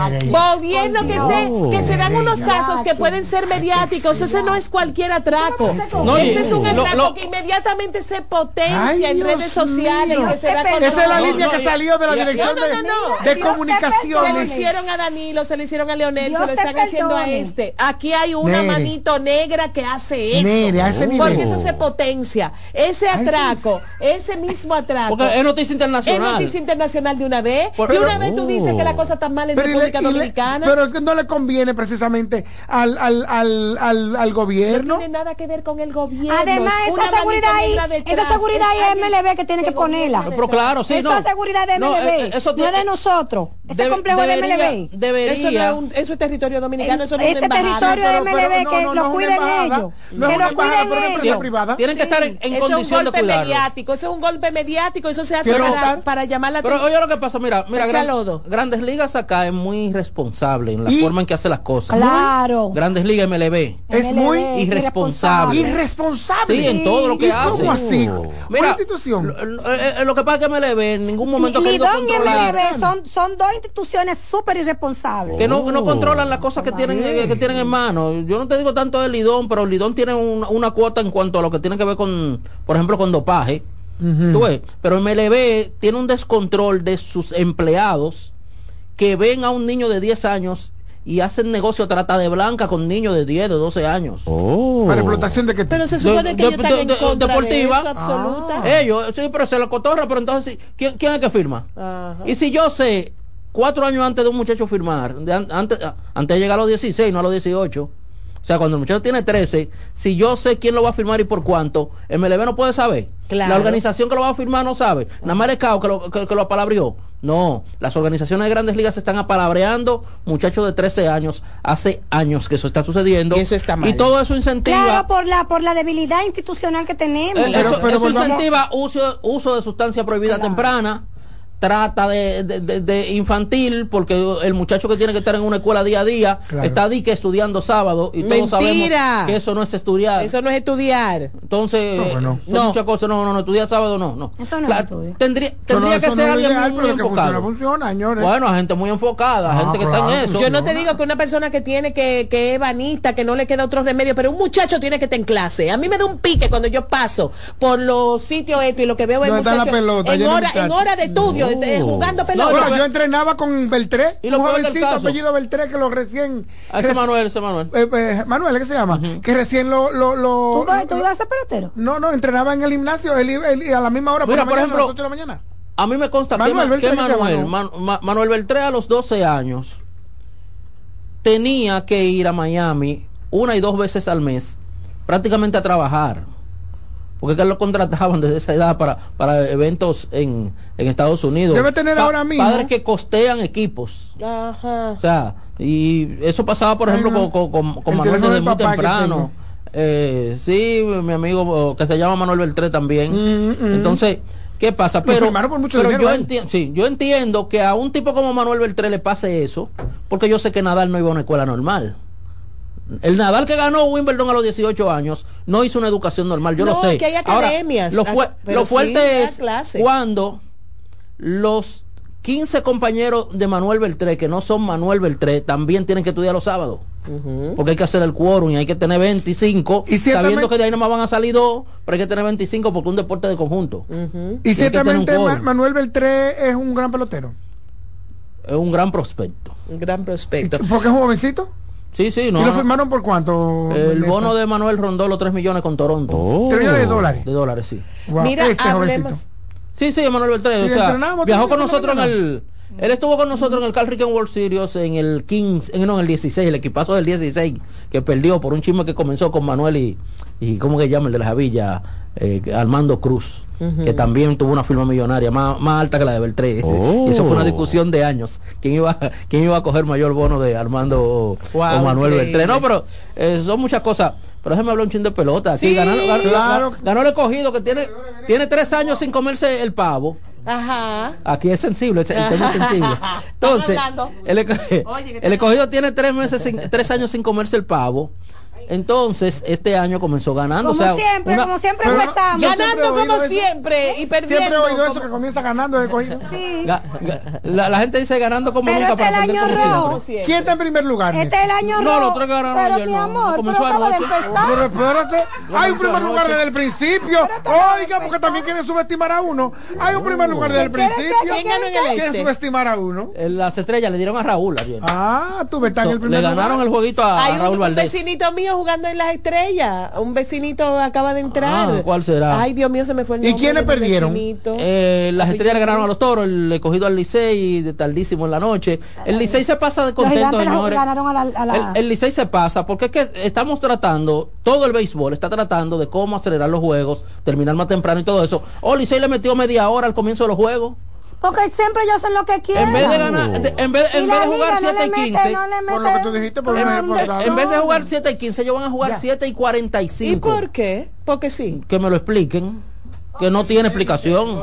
esté, gobierno que esté, que se dan unos casos que pueden ser mediáticos, ese no es cualquier atraco, ese es un atraco que inmediatamente se potencia en redes sociales, Esa es la línea que salió de la dirección no, no, de, no, de Dios perdone. Se lo comunicaciones. hicieron a Danilo, se lo hicieron a Leonel, Dios se lo están haciendo a este. Aquí hay una Nere. manito negra que hace eso. Nere, a ese nivel. Porque eso se potencia. Ese atraco, ese mismo atraco. Porque es noticia es internacional. noticia internacional de una vez. Por- de una pero- vez tú dices que la cosa está mal en Pero, y le- República y le- Dominicana. pero es que no le conviene precisamente al, al, al, al, al no gobierno. tiene nada que ver con el gobierno. Además, es esa seguridad ahí, esa seguridad es ahí es MLB que tiene que ponerla. Pero claro, sí, Esa no. seguridad de MLB, eh, eso no es tiene- de nosotros. Ese Debe- complejo debería- de MLB. Debería. Eso, no es un- eso es territorio dominicano, eso no es Ese una embajada. territorio de Pero- pero MLB que no, lo cuiden embajada, ellos. no es que una lo cuiden pero ellos. privada. Tienen que estar en, en Eso es un de golpe mediático, eso es un golpe mediático, eso se hace para, llamar la Pero atención. oye lo que pasa, mira, mira, Gran-. Grandes Ligas acá es muy irresponsable en la Y- forma en que hace las cosas. Claro. Grandes Ligas MLB. Es muy irresponsable. irresponsable. Sí, en todo lo que ¿Y hace. cómo así? Mira, institución. Lo, lo- eh, lo que pasa es que MLB en ningún momento ha querido controlar. Son, son dos instituciones súper irresponsables. Que no, no controlan las cosas que tienen, eh, que tienen en mano. Yo no te digo tanto del Lidón, pero el Lidón tiene un- una cuota en cuanto a lo que tiene que ver con, por ejemplo, con dopaje. Tú ves, Pero MLB tiene un descontrol de sus empleados que ven a un niño de 10 años y hacen negocio trata de blanca con niños de 10, de 12 años. Para explotación de que Pero se supone que De- ellos están de- en de- contra deportiva. de eso, absoluta. Ellos, sí, pero se lo cotorra, pero entonces, sí, ¿quién, quién es que firma? Ajá. Y si yo sé, cuatro años antes de un muchacho firmar, de an- antes, antes de llegar a los 16, no a los 18, o sea, cuando el muchacho tiene 13, si yo sé quién lo va a firmar y por cuánto, MLB no puede saber. Claro. La organización que lo va a firmar no sabe. Nada más el CAO que lo, que, que lo apalabrió. No, las organizaciones de grandes ligas se están apalabreando muchachos de 13 años. Hace años que eso está sucediendo. Y eso está mal. Y todo eso incentiva. Claro, por la, por la debilidad institucional que tenemos. Eh, Pero- eso, pero eso volvamos- incentiva uso, uso de sustancia prohibida Claro. temprana, trata de, de- de- de infantil porque el muchacho que tiene que estar en una escuela día a día Claro. está di que estudiando sábado y todos Mentira. sabemos que eso no es estudiar. Eso no es estudiar. Entonces, No, bueno. son No. muchas cosas, no, no, no, estudiar sábado no, no. Eso no La- es tendría tendría no- que ser no alguien ideal, muy, muy funciona, enfocado. funciona, señores. Bueno, hay gente muy enfocada, Ah, gente que está en eso. Yo no te digo que una persona que tiene que, que es vanista, que no le queda otro remedio, pero un muchacho tiene que estar en clase. A mí me da un pique cuando yo paso por los sitios estos y lo que veo es ¿Dónde está la muchachos pelota? en hora, en hora de estudio, de- jugando pelota. Bueno, yo entrenaba con Beltré, Y un jovencito apellido Beltré que lo recién... Ah, ese reci- Manuel, ese Manuel. eh, eh, Manuel, ¿qué se llama? Que recién lo... lo, lo ¿Tú, ibas a ser pelotero? no, no, entrenaba en el gimnasio él, iba- él iba a la misma hora por Mira, la por mañana, a ejemplo, las 8 de la mañana. A mí me consta Manuel que, Beltré, que ¿qué se llama, Manuel, no? Man- Ma- Manuel Beltré a los 12 años tenía que ir a Miami una y dos veces al mes, prácticamente a trabajar. Porque que lo contrataban desde esa edad para, para eventos en, en Estados Unidos. Debe tener ahora mismo- Padres que costean equipos. Ajá. O sea, y eso pasaba, por ejemplo, con, con, con El Manuel desde muy temprano. Eh, sí, mi amigo que se llama Manuel Beltré también. mm. Entonces, ¿qué pasa? Pero, por mucho pero dinero, yo, entiendo, sí, yo entiendo que a un tipo como Manuel Beltré le pase eso, porque yo sé que Nadal no iba a una escuela normal. El Nadal que ganó Wimbledon a los 18 años no hizo una educación normal, yo No, lo sé. que hay Ahora, academias, lo, pero lo sí, fuerte es clase. cuando los 15 compañeros de Manuel Beltré, que no son Manuel Beltré, también tienen que estudiar los sábados. Porque hay que hacer el quórum y hay que tener 25, Y ciertamente- sabiendo que de ahí no más van a salir dos, pero hay que tener 25 porque es un deporte de conjunto. Y ciertamente Manuel Beltré es un gran pelotero. Es un gran prospecto. Un gran prospecto. Porque es un jovencito. Sí, sí, no. ¿Y lo firmaron por cuánto? El Néstor? bono de Manuel rondó los 3 millones con Toronto. ¿Tres millones de dólares? De dólares, sí. Wow, Mira, este hablemos. jovencito. Sí, sí, Manuel Beltré. Sí, o sea, viajó con nosotros en mañana. el. Él estuvo con nosotros en el Carl Ricken World Series en el 15, en, no, en el 16, el equipazo del 16, que perdió por un chisme que comenzó con Manuel y, y ¿cómo que llama el de la Javilla? Eh, Armando Cruz, que también tuvo una firma millonaria más, más alta que la de Beltré. Oh. Y (laughs) eso fue una discusión de años. ¿Quién iba, quién iba a coger mayor bono de Armando o, Wow, o Manuel increíble. Beltré? No, pero eh, son muchas cosas. Pero déjeme hablar un chin de pelota. Aquí Sí, ganó, ganó- claro. ganó el escogido que tiene, tiene tres años sin comerse el pavo. Ajá. Aquí es sensible, es- el tema es sensible. (laughs) Entonces, el, el escogido tiene tres meses, sin- tres años sin comerse el pavo. Entonces, este año comenzó ganando. Como o sea, siempre, una- como siempre Pero- empezamos. Siempre he Ganando oído como eso. siempre y perdiendo. Siempre he oído eso como- que comienza ganando el cogido. Sí. ga- ga- la, la gente dice ganando como Pero nunca este para el año rojo. siempre. siempre. ¿Quién está en primer lugar? Este es el año No, rojo. los tres que ganaron Pero ayer mi no, no amor, pero acaba de anoche. Pero empezar. espérate, hay un primer lugar desde el principio. Oiga, porque también quieren subestimar a uno. Hay un primer lugar desde el ¿Qué quiere principio. que- ¿Quién ganó en el Quieren este? subestimar a uno. Eh, Las estrellas le dieron a Raúl ayer. Ah, tú ves, está en el primer le ganaron lugar. el jueguito a, Hay Raúl un, un Valdés. vecinito mío jugando en las estrellas. Un vecinito acaba de entrar. Ah, ¿cuál será? Ay, Dios mío, se me fue el ¿Y nombre. quiénes del perdieron? Eh, las estrellas le ganaron a los toros, el escogido al Licey de tardísimo en la noche. El Licey se pasa de contento, señores. ganaron a la... a la- El, el Licey se pasa porque es que estamos tratando, todo el béisbol está tratando de cómo acelerar los juegos, terminar más temprano y todo eso. O Licey le metió media hora al comienzo de los juegos. Porque siempre ellos hacen lo que quieren. En vez de ganar, de- en vez, Y en vez de jugar no 7 le y mete, 15, no le Por lo que tú dijiste, por en, en vez de jugar 7 y 15, ellos van a jugar Ya. 7 y ¿Y 45. por qué? Porque sí. Que me lo expliquen, que no tiene explicación.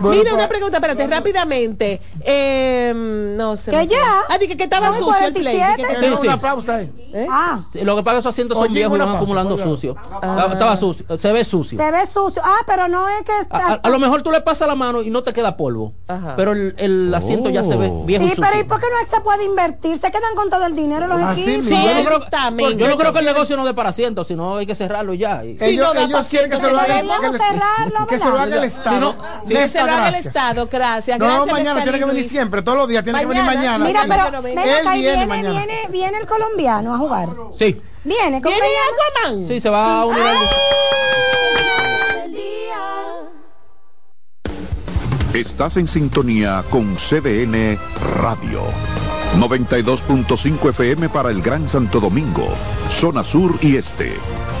Mira, una pregunta, espérate, rápidamente. Eh, no sé. Que ya. Ah, dije que estaba sucio el play. 47. dije que- Sí, Una sí. pausa ahí. ¿Eh? Ah, Sí, Lo que pasa es que esos asientos son Oye, viejos y van pausa, acumulando sucio. Estaba, estaba sucio, se ve sucio. se ve sucio. Ah, pero no es que A, está... a- a lo mejor tú le pasas la mano y no te queda polvo. Ajá. Pero el, el asiento ya se ve Oh. viejo y Sí, sucio. pero ¿y por qué no se puede invertir? Se quedan con todo el dinero los Así equipos. mismo. yo, no creo, yo no creo que el negocio no dé para asientos, sino hay que cerrarlo ya. Y- Sí, Ellos, no ellos quieren que se lo haga Deberíamos que que se lo haga el Estado. Si no- Sí, Nesta, se lo haga el gracias. Estado, gracias. No, gracias, mañana tiene que venir Luis. siempre, todos los días tiene que venir Mañana. mañana. Mira, Sí, pero que ven acá, y viene viene, mañana. viene, viene el colombiano a jugar. Sí, Viene, ¿Viene. Aquaman? sí, se va a unir al- Estás en sintonía con CDN Radio. 92.5 FM para el Gran Santo Domingo, zona sur y este.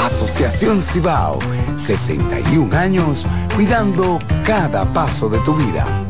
Asociación Cibao, 61 años cuidando cada paso de tu vida.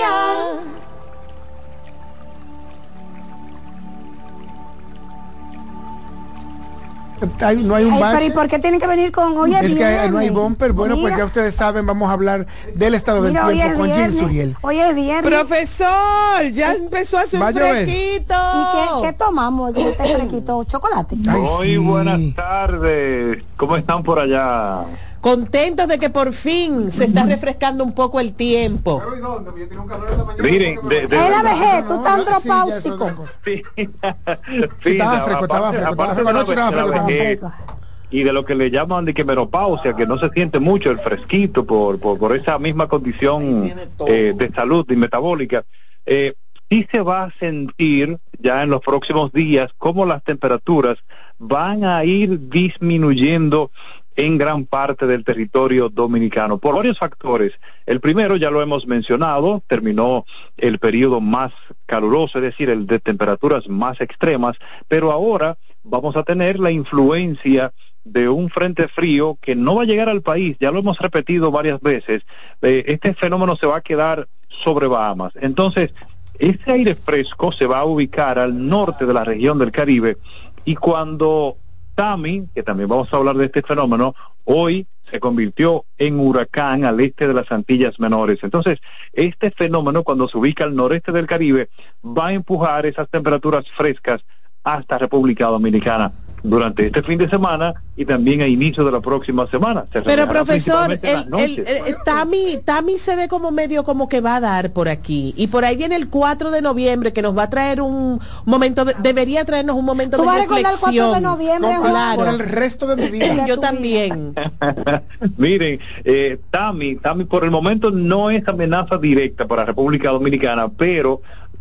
Día. Ay, no hay un Ay, pero ¿y por qué tienen que venir con hoy es es que hay- no hay bumper. Bueno, pues ya ustedes saben, vamos a hablar del estado del Mira, tiempo con viernes. Suriel. Hoy es viernes. Profesor, ya empezó a hacer fresquito. ¿Y qué, qué tomamos de este fresquito? ¿Chocolate? Muy buenas tardes. ¿Cómo están por allá? Contentos de que por fin se está refrescando un poco el tiempo. Miren, de, de Es la vejez, tú estás andropáusico. Sí, (laughs) estaba fresco, estaba fresco, estaba de estaba de Y de lo que le llaman de que menopausia, que no se siente mucho el fresquito por, por, por esa misma condición eh, de salud y metabólica. Eh, sí se va a sentir ya en los próximos días cómo las temperaturas van a ir disminuyendo en gran parte del territorio dominicano por varios factores. El primero, ya lo hemos mencionado, terminó el periodo más caluroso, es decir, el de temperaturas más extremas, pero ahora vamos a tener la influencia de un frente frío que no va a llegar al país, ya lo hemos repetido varias veces, eh, este fenómeno se va a quedar sobre Bahamas. Entonces, ese aire fresco se va a ubicar al norte de la región del Caribe y cuando Tami, que también vamos a hablar de este fenómeno, hoy se convirtió en huracán al este de las Antillas Menores. Entonces, este fenómeno cuando se ubica al noreste del Caribe va a empujar esas temperaturas frescas hasta República Dominicana durante este fin de semana y también a inicio de la próxima semana. Se Pero profesor, el, el, Tami, Tami se ve como medio como que va a dar por aquí. Y por ahí viene el 4 de noviembre que nos va a traer un momento, de- debería traernos un momento ¿Tú de vas a recordar el 4 de reflexión. noviembre, No, claro. Por el resto de mi vida. (laughs) Yo también. (laughs) Miren, eh, Tami, Tami por el momento no es amenaza directa para República Dominicana, pero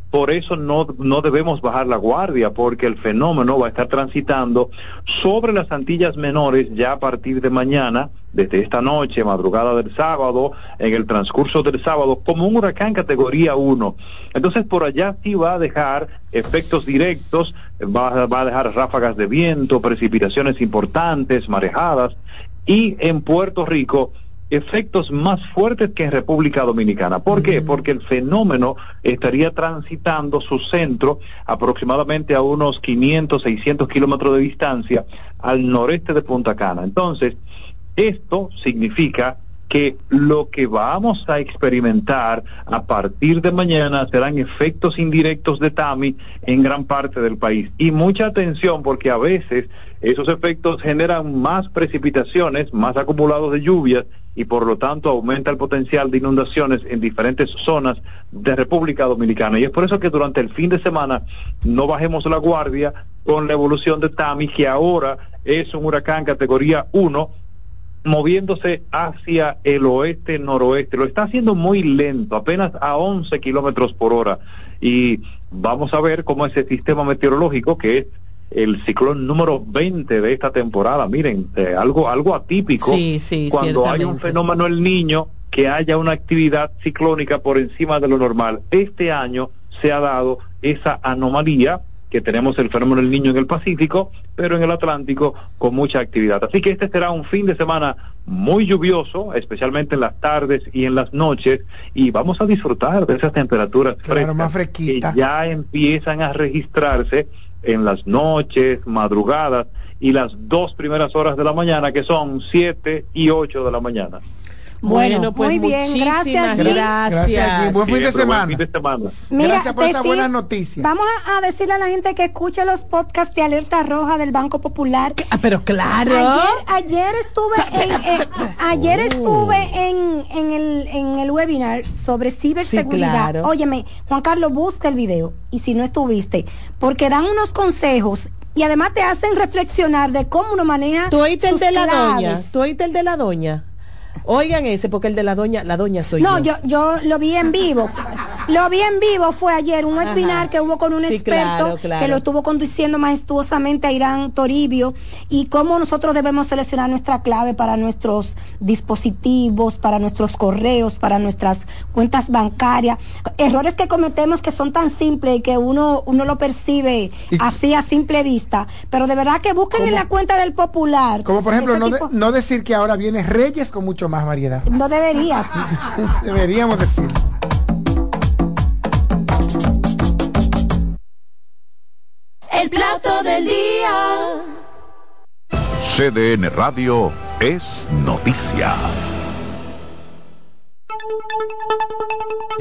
por eso no, no debemos bajar la guardia, porque el fenómeno va a estar transitando sobre las Antillas Menores ya a partir de mañana, desde esta noche, madrugada del sábado, en el transcurso del sábado, como un huracán categoría 1. Entonces por allá sí va a dejar efectos directos, va, va a dejar ráfagas de viento, precipitaciones importantes, marejadas, y en Puerto Rico efectos más fuertes que en República Dominicana. ¿Por qué? Porque el fenómeno estaría transitando su centro aproximadamente a unos 500, 600 kilómetros de distancia al noreste de Punta Cana. Entonces, esto significa que lo que vamos a experimentar a partir de mañana serán efectos indirectos de TAMI en gran parte del país. Y mucha atención porque a veces esos efectos generan más precipitaciones, más acumulados de lluvias y por lo tanto aumenta el potencial de inundaciones en diferentes zonas de República Dominicana. Y es por eso que durante el fin de semana no bajemos la guardia con la evolución de TAMI, que ahora es un huracán categoría 1 moviéndose hacia el oeste noroeste. Lo está haciendo muy lento, apenas a 11 kilómetros por hora. Y vamos a ver cómo ese sistema meteorológico, que es el ciclón número 20 de esta temporada, miren, eh, algo algo atípico. Sí, sí, cuando hay un fenómeno el niño, que haya una actividad ciclónica por encima de lo normal. Este año se ha dado esa anomalía que tenemos el fenómeno del niño en el Pacífico, pero en el Atlántico con mucha actividad. Así que este será un fin de semana muy lluvioso, especialmente en las tardes y en las noches, y vamos a disfrutar de esas temperaturas Claro, más frescas que fresquita. ya empiezan a registrarse en las noches, madrugadas y las dos primeras horas de la mañana, que son 7 y 8 de la mañana. Bueno, pues muy bien, muchísimas gracias, Jim. gracias. Jim. Buen fin de buen semana. fin de semana. Mira, Gracias por esa buena noticia. Vamos a, a decirle a la gente que escuche los podcasts de Alerta Roja del Banco Popular. Ah, pero claro. Ayer, ayer estuve en, eh, ayer Oh. estuve en, en el, en el webinar sobre ciberseguridad. claro. Óyeme, Juan Carlos, busca el video y si no estuviste, porque dan unos consejos y además te hacen reflexionar de cómo uno maneja ¿Tú oíste el sus de la claves. doña? ¿Tú oíste el de la doña? Oigan ese, porque el de la doña, la doña soy No, yo. yo, yo lo vi en vivo. Lo vi en vivo, fue ayer un Ajá. webinar que hubo con un Sí, experto claro, claro. que lo estuvo conduciendo majestuosamente a Irán Toribio y cómo nosotros debemos seleccionar nuestra clave para nuestros dispositivos, para nuestros correos, para nuestras cuentas bancarias. Errores que cometemos que son tan simples y que uno, uno lo percibe así a simple vista. Pero de verdad que busquen en la cuenta del popular. Como por ejemplo, no, de- no decir que ahora viene Reyes con mucho más variedad. no deberías. (laughs) Deberíamos decir. El plato del día. CDN Radio es noticia.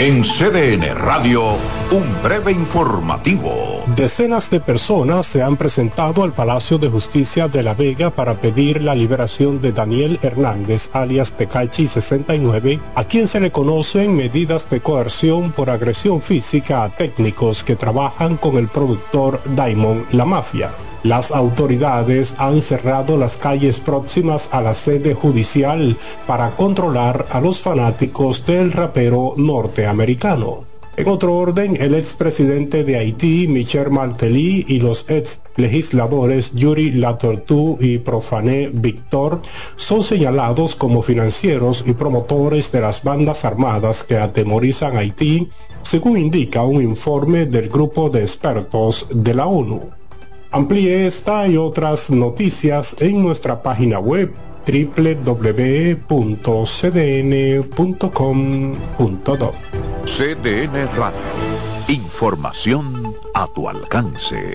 En CDN Radio, un breve informativo. Decenas de personas se han presentado al Palacio de Justicia de La Vega para pedir la liberación de Daniel Hernández, alias Tecachi 69, a quien se le conocen medidas de coerción por agresión física a técnicos que trabajan con el productor Diamond La Mafia. Las autoridades han cerrado las calles próximas a la sede judicial para controlar a los fanáticos del rapero norteamericano. En otro orden, el expresidente de Haití, Michel Martelly, y los ex legisladores Yuri Latortu y Profané Victor son señalados como financieros y promotores de las bandas armadas que atemorizan Haití, según indica un informe del grupo de expertos de la ONU. Amplíe esta y otras noticias en nuestra página web www.cdn.com.do. CDN Radio. Información a tu alcance.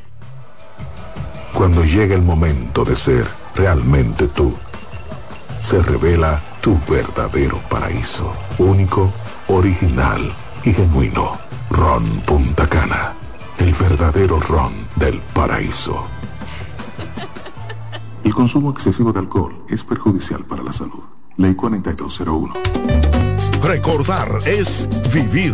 Cuando llega el momento de ser realmente tú, se revela tu verdadero paraíso, único, original y genuino. Ron Punta Cana, el verdadero ron del paraíso. El consumo excesivo de alcohol es perjudicial para la salud. Ley 4201. Recordar es vivir.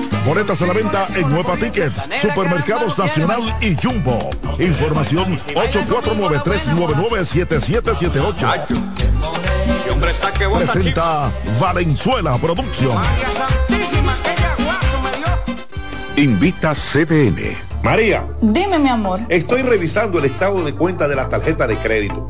Boletas a la venta en Nueva Tickets, Supermercados Nacional y Jumbo. Información 849-399-7778. Presenta Valenzuela Producción. Invita CDN. María, Dime, mi amor. estoy revisando el estado de cuenta de la tarjeta de crédito.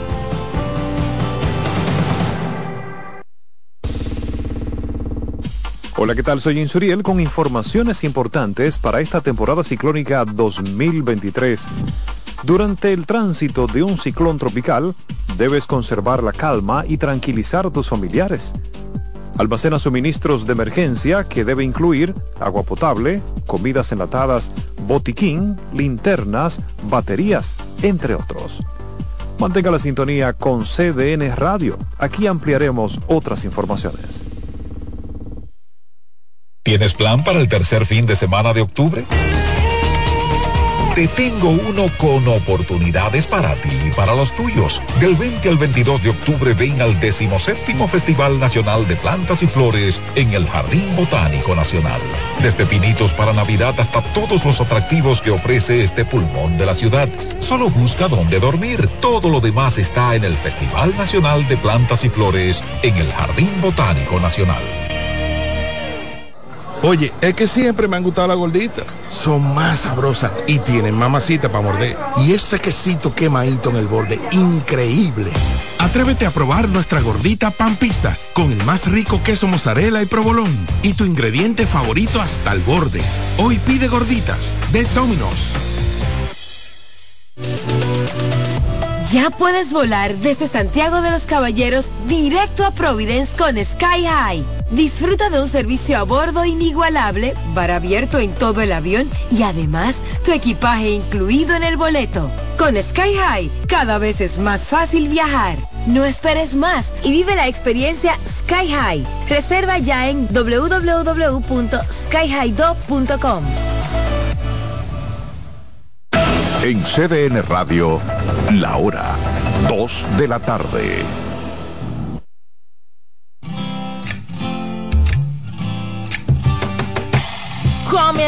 Hola, ¿qué tal? Soy Insuriel con informaciones importantes para esta temporada ciclónica 2023. Durante el tránsito de un ciclón tropical, debes conservar la calma y tranquilizar a tus familiares. Almacena suministros de emergencia que debe incluir agua potable, comidas enlatadas, botiquín, linternas, baterías, entre otros. Mantenga la sintonía con CDN Radio. Aquí ampliaremos otras informaciones. ¿Tienes plan para el tercer fin de semana de octubre? Te tengo uno con oportunidades para ti y para los tuyos. Del 20 al 22 de octubre ven al 17 Festival Nacional de Plantas y Flores en el Jardín Botánico Nacional. Desde pinitos para Navidad hasta todos los atractivos que ofrece este pulmón de la ciudad. Solo busca dónde dormir. Todo lo demás está en el Festival Nacional de Plantas y Flores en el Jardín Botánico Nacional. Oye, es que siempre me han gustado las gorditas. Son más sabrosas y tienen mamacita para morder. Y ese quesito quemadito en el borde, increíble. Atrévete a probar nuestra gordita pan pizza con el más rico queso mozzarella y provolón y tu ingrediente favorito hasta el borde. Hoy pide gorditas de Domino's. Ya puedes volar desde Santiago de los Caballeros directo a Providence con Sky High. Disfruta de un servicio a bordo inigualable, bar abierto en todo el avión y además tu equipaje incluido en el boleto. Con Sky High, cada vez es más fácil viajar. No esperes más y vive la experiencia Sky High. Reserva ya en www.skyhighdo.com. En CDN Radio, la hora 2 de la tarde.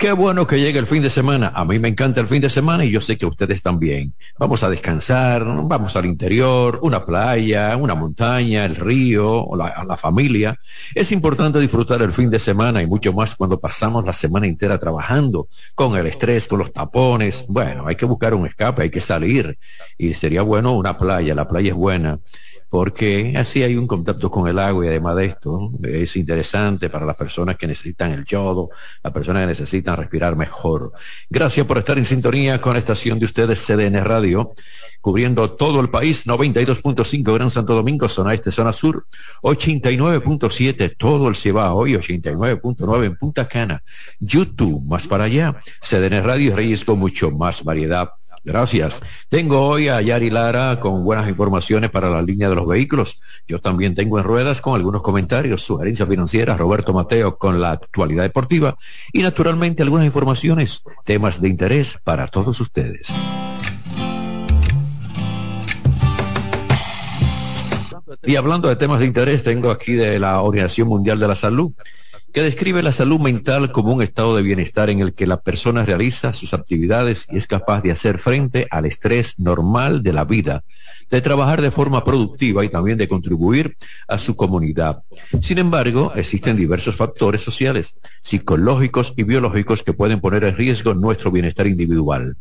Qué bueno que llegue el fin de semana. A mí me encanta el fin de semana y yo sé que ustedes también. Vamos a descansar, vamos al interior, una playa, una montaña, el río, la, la familia. Es importante disfrutar el fin de semana y mucho más cuando pasamos la semana entera trabajando, con el estrés, con los tapones. Bueno, hay que buscar un escape, hay que salir. Y sería bueno una playa, la playa es buena porque así hay un contacto con el agua y además de esto es interesante para las personas que necesitan el yodo, las personas que necesitan respirar mejor. Gracias por estar en sintonía con la estación de ustedes CDN Radio, cubriendo todo el país, 92.5 Gran Santo Domingo, zona este, zona sur, 89.7 todo el Cibao y 89.9 en Punta Cana, YouTube más para allá, CDN Radio Reyes con mucho más variedad Gracias. Tengo hoy a Yari Lara con buenas informaciones para la línea de los vehículos. Yo también tengo en ruedas con algunos comentarios, sugerencias financieras, Roberto Mateo con la actualidad deportiva y naturalmente algunas informaciones, temas de interés para todos ustedes. Y hablando de temas de interés, tengo aquí de la Organización Mundial de la Salud que describe la salud mental como un estado de bienestar en el que la persona realiza sus actividades y es capaz de hacer frente al estrés normal de la vida, de trabajar de forma productiva y también de contribuir a su comunidad. Sin embargo, existen diversos factores sociales, psicológicos y biológicos que pueden poner en riesgo nuestro bienestar individual.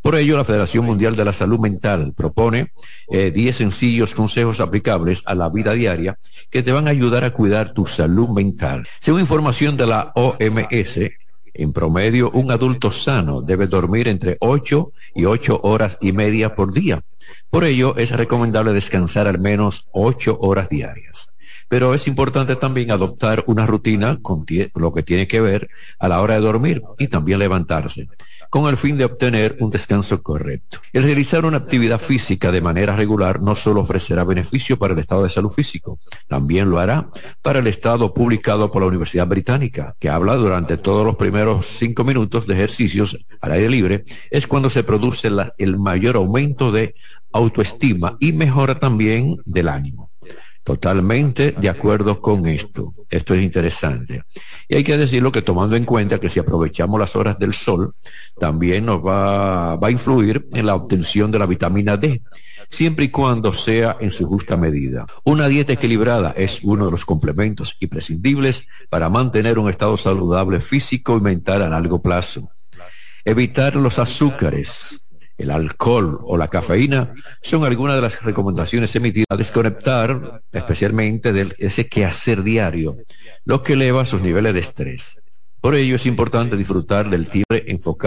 Por ello, la Federación Mundial de la Salud Mental propone 10 eh, sencillos consejos aplicables a la vida diaria que te van a ayudar a cuidar tu salud mental. Según información de la OMS, En promedio, un adulto sano debe dormir entre 8 y 8 horas y media por día. Por ello, es recomendable descansar al menos 8 horas diarias. Pero es importante también adoptar una rutina con lo que tiene que ver a la hora de dormir y también levantarse con el fin de obtener un descanso correcto. El realizar una actividad física de manera regular no solo ofrecerá beneficio para el estado de salud físico, también lo hará para el estado publicado por la Universidad Británica, que habla durante todos los primeros cinco minutos de ejercicios al aire libre, es cuando se produce el mayor aumento de autoestima y mejora también del ánimo. Totalmente de acuerdo con esto. Esto es interesante. Y hay que decirlo que tomando en cuenta que si aprovechamos las horas del sol, también nos va, va a influir en la obtención de la vitamina D, siempre y cuando sea en su justa medida. Una dieta equilibrada es uno de los complementos imprescindibles para mantener un estado saludable físico y mental a largo plazo. Evitar los azúcares, el alcohol o la cafeína son algunas de las recomendaciones emitidas a desconectar especialmente de ese quehacer diario, lo que eleva sus niveles de estrés. Por ello es importante disfrutar del tiempo enfocado